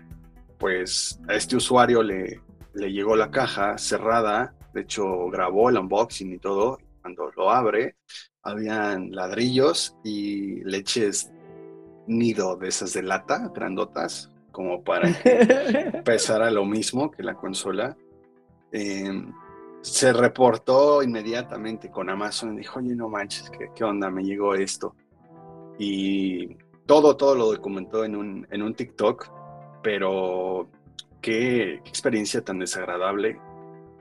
pues a este usuario le, le llegó la caja cerrada, de hecho grabó el unboxing y todo, cuando lo abre, habían ladrillos y leches nido de esas de lata, grandotas, como para que pesara lo mismo que la consola. Em, se reportó inmediatamente con Amazon y dijo, oye, no manches, ¿qué, ¿qué, onda? Me llegó esto. Y todo, todo lo documentó en un, en un TikTok, pero qué, experiencia tan desagradable.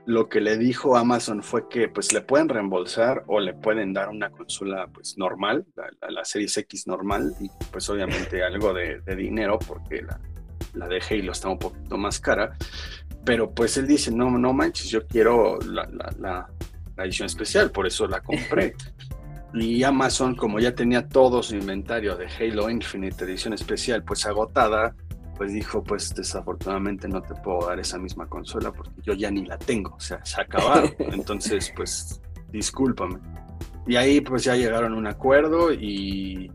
Lo que le dijo Amazon fue que pues le pueden reembolsar o le pueden dar una consola pues normal, la, la, Series X normal y pues obviamente algo de, dinero porque la, la de Halo está un poquito más cara. Pero pues él dice, no, no manches, yo quiero la, la edición especial, por eso la compré. Y Amazon, como ya tenía todo su inventario de Halo Infinite edición especial, pues agotada, pues dijo, pues desafortunadamente no te puedo dar esa misma consola porque yo ya ni la tengo, o sea, se ha acabado. Entonces, pues discúlpame. Y ahí pues ya llegaron a un acuerdo y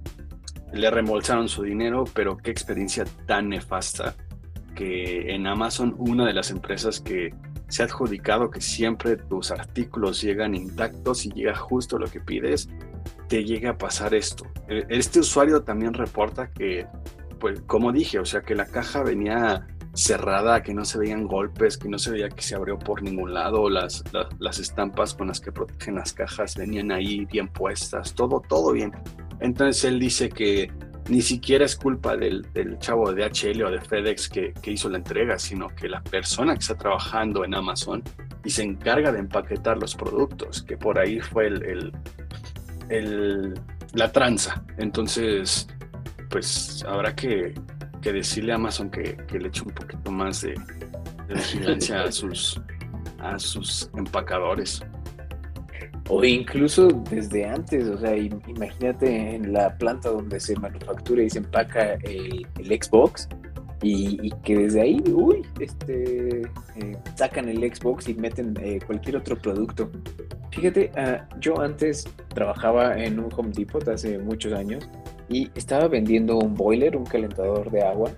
le remolzaron su dinero, pero qué experiencia tan nefasta que en Amazon, una de las empresas que se ha adjudicado que siempre tus artículos llegan intactos y llega justo lo que pides, te llega a pasar esto. E, este usuario también reporta que pues como dije, o sea que la caja venía cerrada, que no se veían golpes, que no se veía que se abrió por ningún lado, las, las, estampas con las que protegen las cajas venían ahí bien puestas, todo, todo bien. Entonces él dice que ni siquiera es culpa del, del chavo de DHL o de FedEx que, que, hizo la entrega, sino que la persona que está trabajando en Amazon y se encarga de empaquetar los productos, que por ahí fue el, el la tranza. Entonces, pues habrá que, decirle a Amazon que, le eche un poquito más de, vigilancia a sus, a sus empacadores. O incluso desde antes, o sea, imagínate en la planta donde se manufactura y se empaca el, Xbox y, que desde ahí, uy, este, eh, sacan el Xbox y meten eh, cualquier otro producto. Fíjate, ah, yo antes trabajaba en un Home Depot hace muchos años y estaba vendiendo un boiler, un calentador de agua.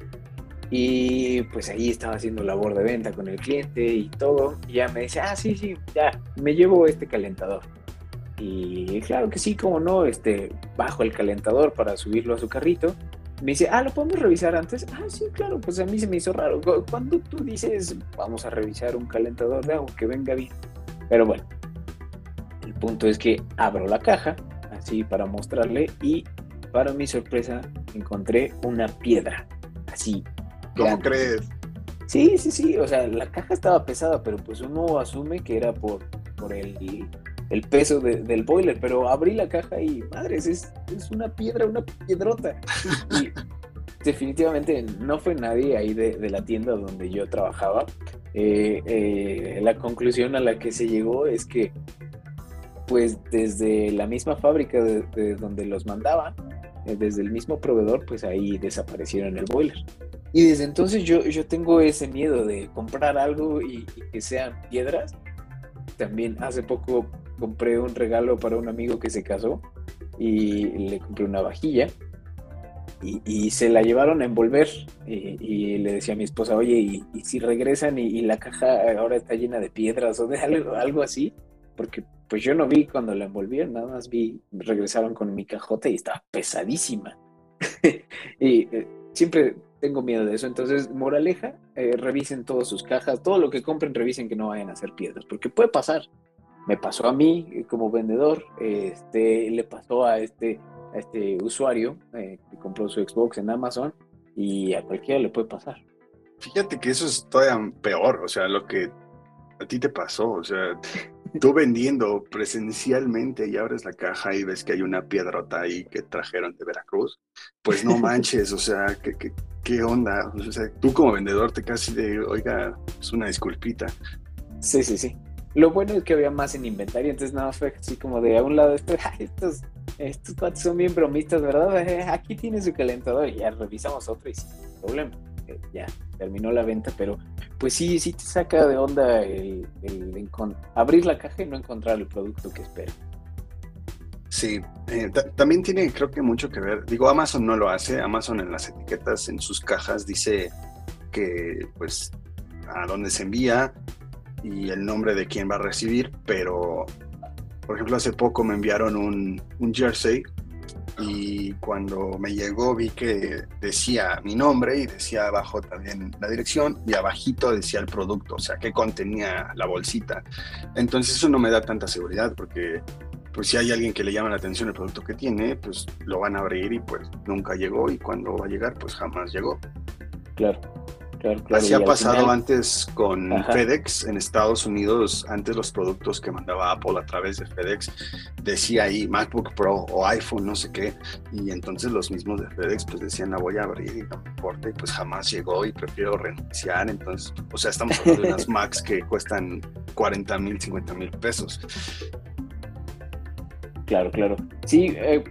Y pues ahí estaba haciendo labor de venta con el cliente y todo. Y ya me dice, ah, sí, sí, ya, me llevo este calentador. Y claro que sí, como no, este, bajo el calentador para subirlo a su carrito. Me dice, ah, ¿lo podemos revisar antes? Ah, sí, claro, pues a mí se me hizo raro. Cuando tú dices, vamos a revisar un calentador de agua que venga bien. Pero bueno, el punto es que abro la caja, así para mostrarle, y para mi sorpresa, encontré una piedra. Así. ¿Cómo crees? Sí, sí, sí. O sea, la caja estaba pesada, pero pues uno asume que era por, por el, el peso del boiler. Pero abrí la caja y, madres, es, es una piedra, una piedrota. Y definitivamente no fue nadie ahí de, la tienda donde yo trabajaba. Eh, eh, la conclusión a la que se llegó es que pues desde la misma fábrica de, donde los mandaban, desde el mismo proveedor, pues ahí desaparecieron el boiler. Y desde entonces yo, yo tengo ese miedo de comprar algo y, que sean piedras. También hace poco compré un regalo para un amigo que se casó y le compré una vajilla y, se la llevaron a envolver y, le decía a mi esposa, oye, y, si regresan y, la caja ahora está llena de piedras o de algo, algo así, porque pues yo no vi cuando la envolvieron, nada más vi, regresaron con mi cajota y estaba pesadísima. y eh, siempre tengo miedo de eso. Entonces, moraleja, eh, revisen todas sus cajas, todo lo que compren, revisen que no vayan a hacer piedras, porque puede pasar. Me pasó a mí eh, como vendedor, este, le pasó a este, a este usuario eh, que compró su Xbox en Amazon y a cualquiera le puede pasar. Fíjate que eso es todavía peor, o sea, lo que a ti te pasó, o sea, tú vendiendo presencialmente y abres la caja y ves que hay una piedrota ahí que trajeron de Veracruz, pues no manches, o sea, ¿qué, qué, onda? O sea, tú como vendedor te casi de, oiga, es una disculpita. Sí, sí, sí. Lo bueno es que había más en inventario, entonces nada más fue así como de a un lado, estos, estos, estos cuates son bien bromistas, ¿verdad? Aquí tiene su calentador y ya revisamos otro y sin problema. Eh, ya terminó la venta, pero pues sí, sí te saca de onda el, abrir la caja y no encontrar el producto que esperas. Sí, eh, también tiene creo que mucho que ver. Digo, Amazon no lo hace. Amazon en las etiquetas, en sus cajas, dice que pues a dónde se envía y el nombre de quién va a recibir, pero por ejemplo hace poco me enviaron un, un jersey y cuando me llegó vi que decía mi nombre y decía abajo también la dirección y abajito decía el producto, o sea, qué contenía la bolsita. Entonces eso no me da tanta seguridad porque pues si hay alguien que le llama la atención el producto que tiene, pues lo van a abrir y pues nunca llegó y cuando va a llegar pues jamás llegó. Claro. Así ha pasado antes con FedEx en Estados Unidos. Antes los productos que mandaba Apple a través de FedEx decía ahí MacBook Pro o iPhone, no sé qué. Y entonces los mismos de FedEx pues decían la voy a abrir y no me importa. Y pues jamás llegó y prefiero renunciar. Entonces, o sea, estamos hablando de unas Macs que cuestan 40 mil, 50 mil pesos. Claro, claro. Sí, eh,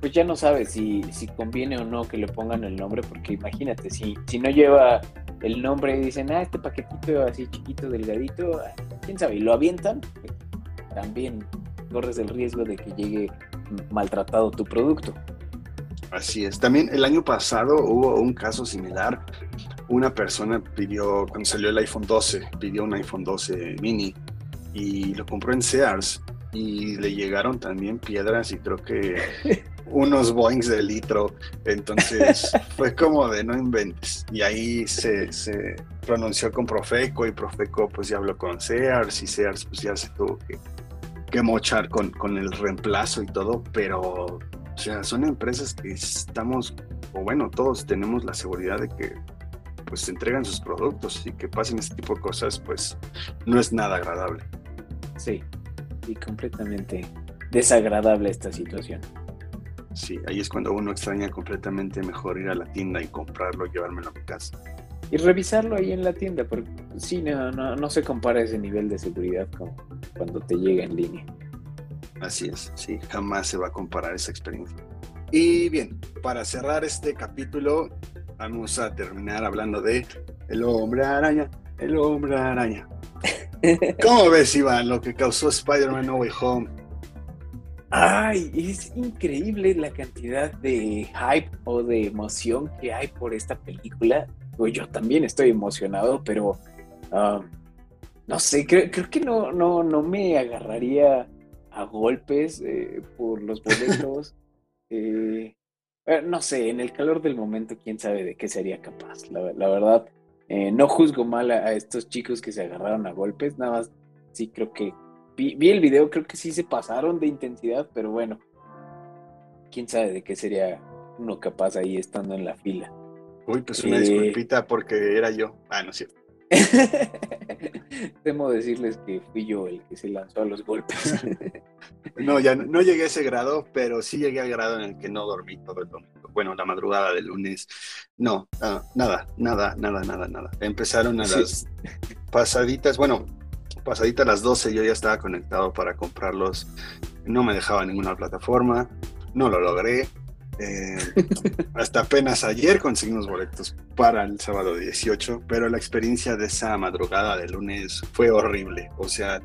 pues ya no sabes si, si conviene o no que le pongan el nombre, porque imagínate, si, si no lleva el nombre y dicen, ah, este paquetito así chiquito, delgadito, quién sabe, y lo avientan, también corres el riesgo de que llegue maltratado tu producto. Así es. También el año pasado hubo un caso similar. Una persona pidió, cuando salió el iPhone 12, pidió un iPhone 12 mini y lo compró en Sears y le llegaron también piedras y creo que unos boings de litro. Entonces fue como de no inventes. Y ahí se, se, pronunció con Profeco y Profeco pues ya habló con Sears y Sears pues ya se tuvo que, que mochar con, con el reemplazo y todo. Pero, o sea, son empresas que estamos, o bueno, todos tenemos la seguridad de que pues se entregan sus productos y que pasen este tipo de cosas pues no es nada agradable. Sí, y completamente desagradable esta situación. Sí, ahí es cuando uno extraña completamente mejor ir a la tienda y comprarlo llevármelo a mi casa. Y revisarlo ahí en la tienda, porque sí, no, no, se compara ese nivel de seguridad con cuando te llega en línea. Así es, sí, jamás se va a comparar esa experiencia. Y bien, para cerrar este capítulo, vamos a terminar hablando de el hombre araña, el hombre araña. ¿Cómo ves, Iván, lo que causó Spider-Man No Way Home? Ay, es increíble la cantidad de hype o de emoción que hay por esta película. Pues yo también estoy emocionado, pero ah, no sé, creo, que no, no, no me agarraría a golpes eh, por los boletos. Eh, eh, no sé, en el calor del momento, quién sabe de qué sería capaz. La, verdad, no juzgo mal a, estos chicos que se agarraron a golpes, nada más sí creo que vi, el video, creo que sí se pasaron de intensidad, pero bueno, quién sabe de qué sería uno capaz ahí estando en la fila. Uy, pues una disculpita porque era yo. Ah, no es cierto. Temo decirles que fui yo el que se lanzó a los golpes. no, ya no, llegué a ese grado, pero sí llegué al grado en el que no dormí todo el domingo. Bueno, la madrugada del lunes. No, ah, nada, nada, nada, nada, nada. Empezaron a las pasaditas. Bueno, pasadita a las 12 yo ya estaba conectado para comprarlos. No me dejaba ninguna plataforma, no lo logré. Eh, hasta apenas ayer conseguimos boletos para el sábado 18, pero la experiencia de esa madrugada de lunes fue horrible. O sea,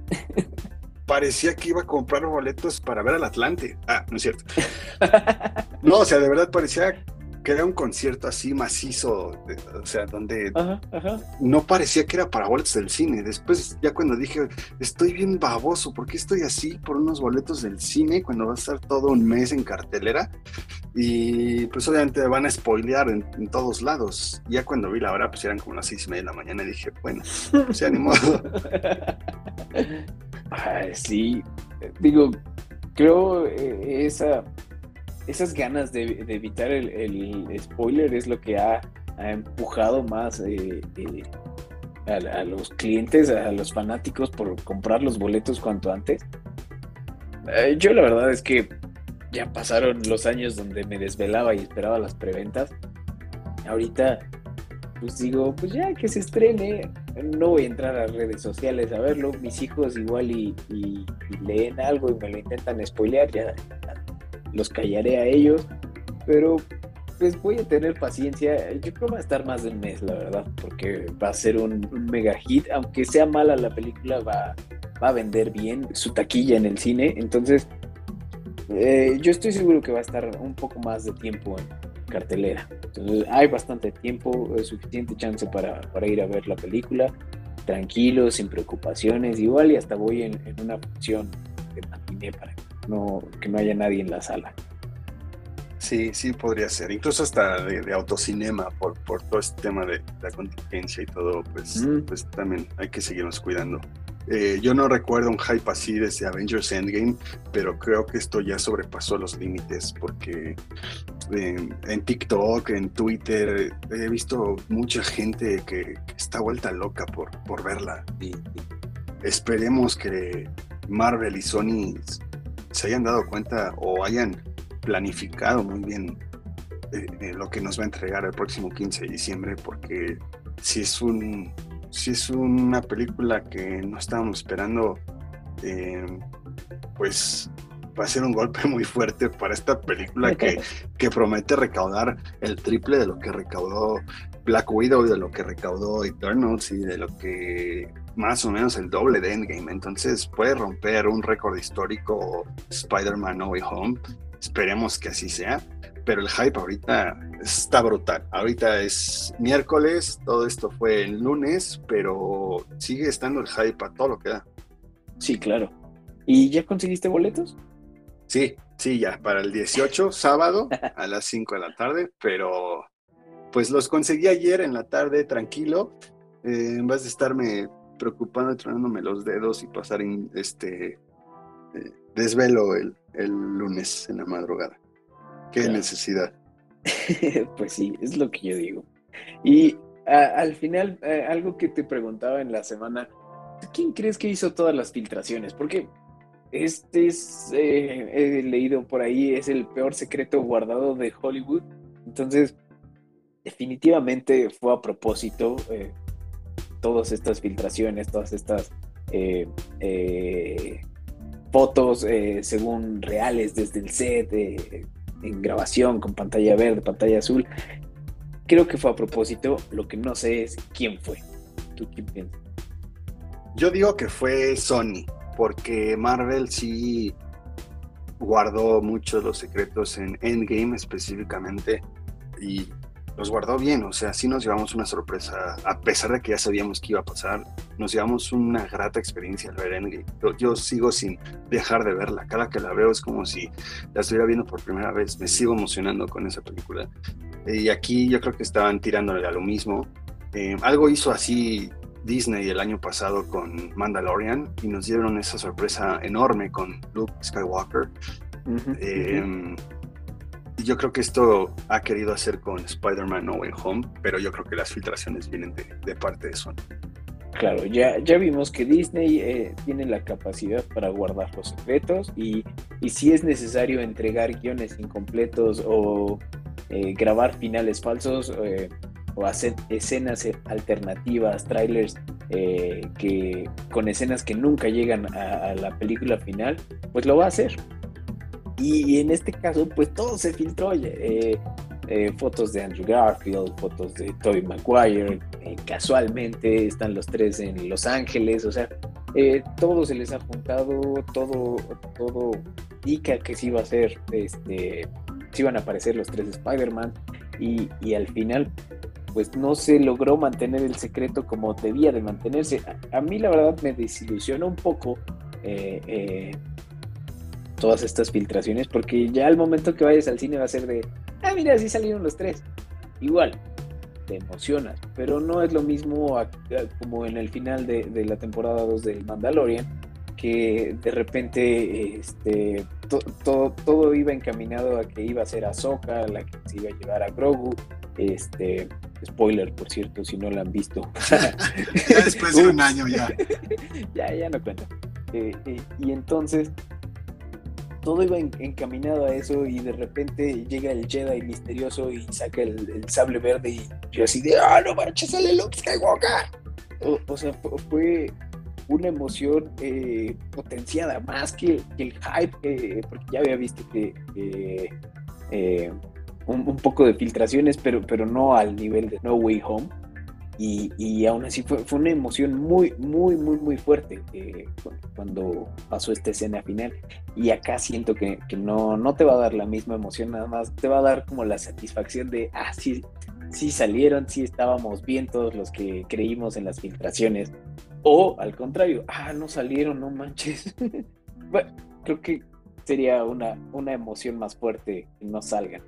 parecía que iba a comprar boletos para ver al Atlante. Ah, no es cierto. No, o sea, de verdad parecía que era un concierto así macizo, o sea, donde no parecía que era para boletos del cine. Después, ya cuando dije, estoy bien baboso, ¿por qué estoy así por unos boletos del cine cuando va a estar todo un mes en cartelera? Y pues obviamente van a spoilear en, todos lados. Ya cuando vi la hora, pues eran como las seis y media de la mañana y dije, bueno, se animó. sí, digo, creo eh, esa esas ganas de, evitar el, spoiler es lo que ha, empujado más eh, eh, a, los clientes, a los fanáticos por comprar los boletos cuanto antes. Eh, yo la verdad es que ya pasaron los años donde me desvelaba y esperaba las preventas. Ahorita, pues digo, pues ya que se estrene, no voy a entrar a redes sociales a verlo. Mis hijos igual y, y leen algo y me lo intentan spoilear, ya los callaré a ellos, pero pues voy a tener paciencia. Yo creo que va a estar más de un mes, la verdad, porque va a ser un, mega hit. Aunque sea mala la película, va, a vender bien su taquilla en el cine. Entonces, eh, yo estoy seguro que va a estar un poco más de tiempo en cartelera. Entonces, hay bastante tiempo, suficiente chance para, ir a ver la película. Tranquilo, sin preocupaciones. Igual y hasta voy en, en una función de matiné para no, que no haya nadie en la sala. Sí, sí podría ser, incluso hasta de, autocinema por, por todo este tema de la contingencia y todo, pues, pues también hay que seguirnos cuidando. Eh, yo no recuerdo un hype así desde Avengers Endgame, pero creo que esto ya sobrepasó los límites porque eh, en TikTok, en Twitter, he visto mucha gente que, está vuelta loca por, por verla y esperemos que Marvel y Sony se hayan dado cuenta o hayan planificado muy bien eh, eh, lo que nos va a entregar el próximo 15 de diciembre, porque si es, un, si es una película que no estábamos esperando, eh, pues va a ser un golpe muy fuerte para esta película que, que promete recaudar el triple de lo que recaudó Black Widow, de lo que recaudó Eternals y de lo que más o menos el doble de Endgame. Entonces puede romper un récord histórico Spider-Man No Way Home. Esperemos que así sea. Pero el hype ahorita está brutal. Ahorita es miércoles, todo esto fue el lunes, pero sigue estando el hype a todo lo que da. Sí, claro. ¿Y ya conseguiste boletos? Sí, sí, ya, para el 18, sábado, a las 5 de la tarde, pero pues los conseguí ayer en la tarde, tranquilo, eh, en vez de estarme preocupando, tronándome los dedos y pasar en este eh, desvelo el, lunes en la madrugada. Qué necesidad. pues sí, es lo que yo digo. Y al final, eh, algo que te preguntaba en la semana, ¿quién crees que hizo todas las filtraciones? Porque este es, he leído por ahí, es el peor secreto guardado de Hollywood. Entonces, definitivamente fue a propósito todas estas filtraciones, todas estas eh, eh, fotos eh, según reales desde el set, en grabación con pantalla verde, pantalla azul. Creo que fue a propósito, lo que no sé es quién fue. ¿Tú qué piensas? Yo digo que fue Sony, porque Marvel sí guardó muchos los secretos en Endgame específicamente y los guardó bien, o sea, sí nos llevamos una sorpresa, a pesar de que ya sabíamos que iba a pasar, nos llevamos una grata experiencia al ver Endgame. Yo, sigo sin dejar de verla, cada que la veo es como si la estuviera viendo por primera vez, me sigo emocionando con esa película. Y aquí yo creo que estaban tirándole a lo mismo. Eh, algo hizo así Disney el año pasado con Mandalorian y nos dieron esa sorpresa enorme con Luke Skywalker yo creo que esto ha querido hacer con Spider-Man No Way Home, pero yo creo que las filtraciones vienen de, parte de Sony. Claro, ya, ya vimos que Disney eh, tiene la capacidad para guardar los secretos y, si es necesario entregar guiones incompletos o eh, grabar finales falsos eh, o hacer escenas alternativas, trailers que con escenas que nunca llegan a la película final, pues lo va a hacer. Y, en este caso, pues todo se filtró. Eh, eh, fotos de Andrew Garfield, fotos de Tobey Maguire, eh, casualmente están los tres en Los Ángeles, o sea, todo se les ha juntado, todo, todo indica que sí iba a ser, este, sí iban a aparecer los tres Spider-Man. y, y al final pues no se logró mantener el secreto como debía de mantenerse. A, mí la verdad me desilusionó un poco todas estas filtraciones porque ya al momento que vayas al cine va a ser de, ah, mira, así salieron los tres. Igual, te emocionas, pero no es lo mismo como en el final de, la temporada 2 del Mandalorian, que de repente este, todo iba encaminado a que iba a ser Ahsoka la que se iba a llevar a Grogu, este, Spoiler, por cierto, si no la han visto. ya después de un año ya. ya, ya no cuenta. Eh, eh, y entonces todo iba encaminado a eso y de repente llega el Jedi misterioso y saca el, sable verde y yo así de ¡Ah, no manches, sale Luke Skywalker! O, sea, fue una emoción eh, potenciada más que, el hype, porque ya había visto que un, poco de filtraciones, pero, pero no al nivel de No Way Home. Y, y aún así fue, fue, una emoción muy, muy, muy, muy fuerte eh, cuando pasó esta escena final. Y acá siento que, que, no, no te va a dar la misma emoción, nada más te va a dar como la satisfacción de, ah, sí, sí salieron, sí estábamos bien todos los que creímos en las filtraciones. O al contrario, ah, no salieron, no manches. bueno, creo que sería una, una emoción más fuerte que no salgan.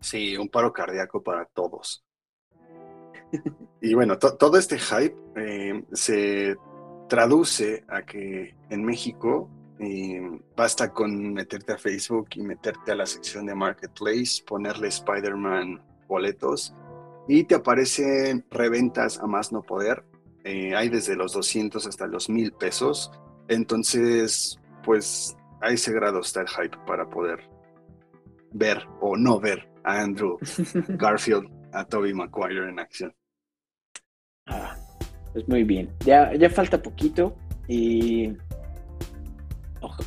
Sí, un paro cardíaco para todos. Y bueno, todo este hype eh, se traduce a que en México eh, basta con meterte a Facebook y meterte a la sección de Marketplace, ponerle Spider-Man boletos y te aparecen reventas a más no poder. Eh, hay desde los 200 hasta los 1000 pesos. Entonces, pues a ese grado está el hype para poder ver o no ver a Andrew Garfield, a Toby Maguire en acción. Ah, pues muy bien. Ya, ya falta poquito y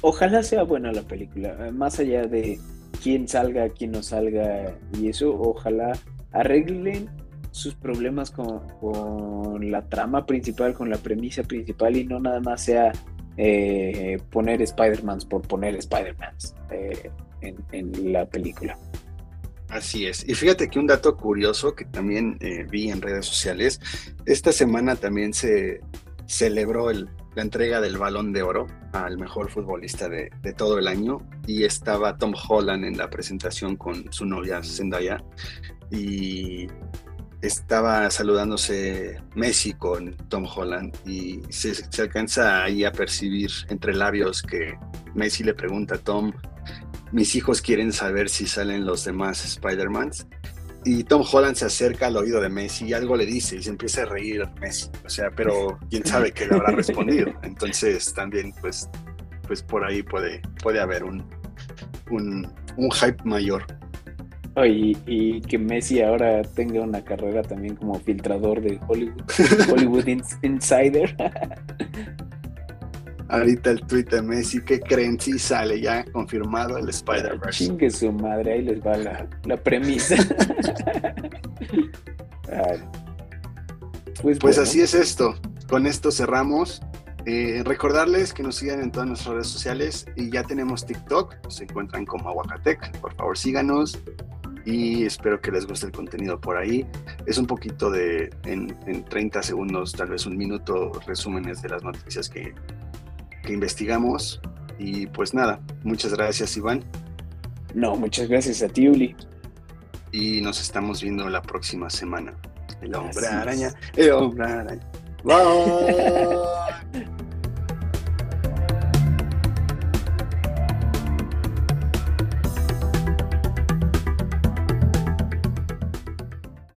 ojalá sea buena la película. Más allá de quién salga, quién no salga y eso, ojalá arreglen sus problemas con, la trama principal, con la premisa principal y no nada más sea eh, poner Spider-Man por poner Spider-Man eh, en la película. Así es. Y fíjate que un dato curioso que también eh, vi en redes sociales, esta semana también se celebró la entrega del balón de oro al mejor futbolista de, todo el año y estaba Tom Holland en la presentación con su novia Zendaya y estaba saludándose Messi con Tom Holland y se, se alcanza ahí a percibir entre labios que Messi le pregunta a Tom mis hijos quieren saber si salen los demás Spider-Mans. Y Tom Holland se acerca al oído de Messi y algo le dice y se empieza a reír Messi. O sea, pero quién sabe qué le habrá respondido. Entonces también, pues, pues por ahí puede, puede haber un, un, hype mayor. y, y, que Messi ahora tenga una carrera también como filtrador de Hollywood, Hollywood Insider. Ahorita el tweet de Messi, ¿qué creen? Sí sale ya confirmado el Spider-Verse. Chingue su madre, ahí les va la, premisa. pues, pues así es esto. Con esto cerramos. Eh, recordarles que nos sigan en todas nuestras redes sociales y ya tenemos TikTok, se encuentran como Aguacatec, por favor síganos y espero que les guste el contenido por ahí. Es un poquito de, en, en 30 segundos, tal vez un minuto, resúmenes de las noticias que, que investigamos. Y pues nada, muchas gracias Iván. No, muchas gracias a ti, Uli. Y nos estamos viendo la próxima semana. El hombre araña, el hombre araña. Bye.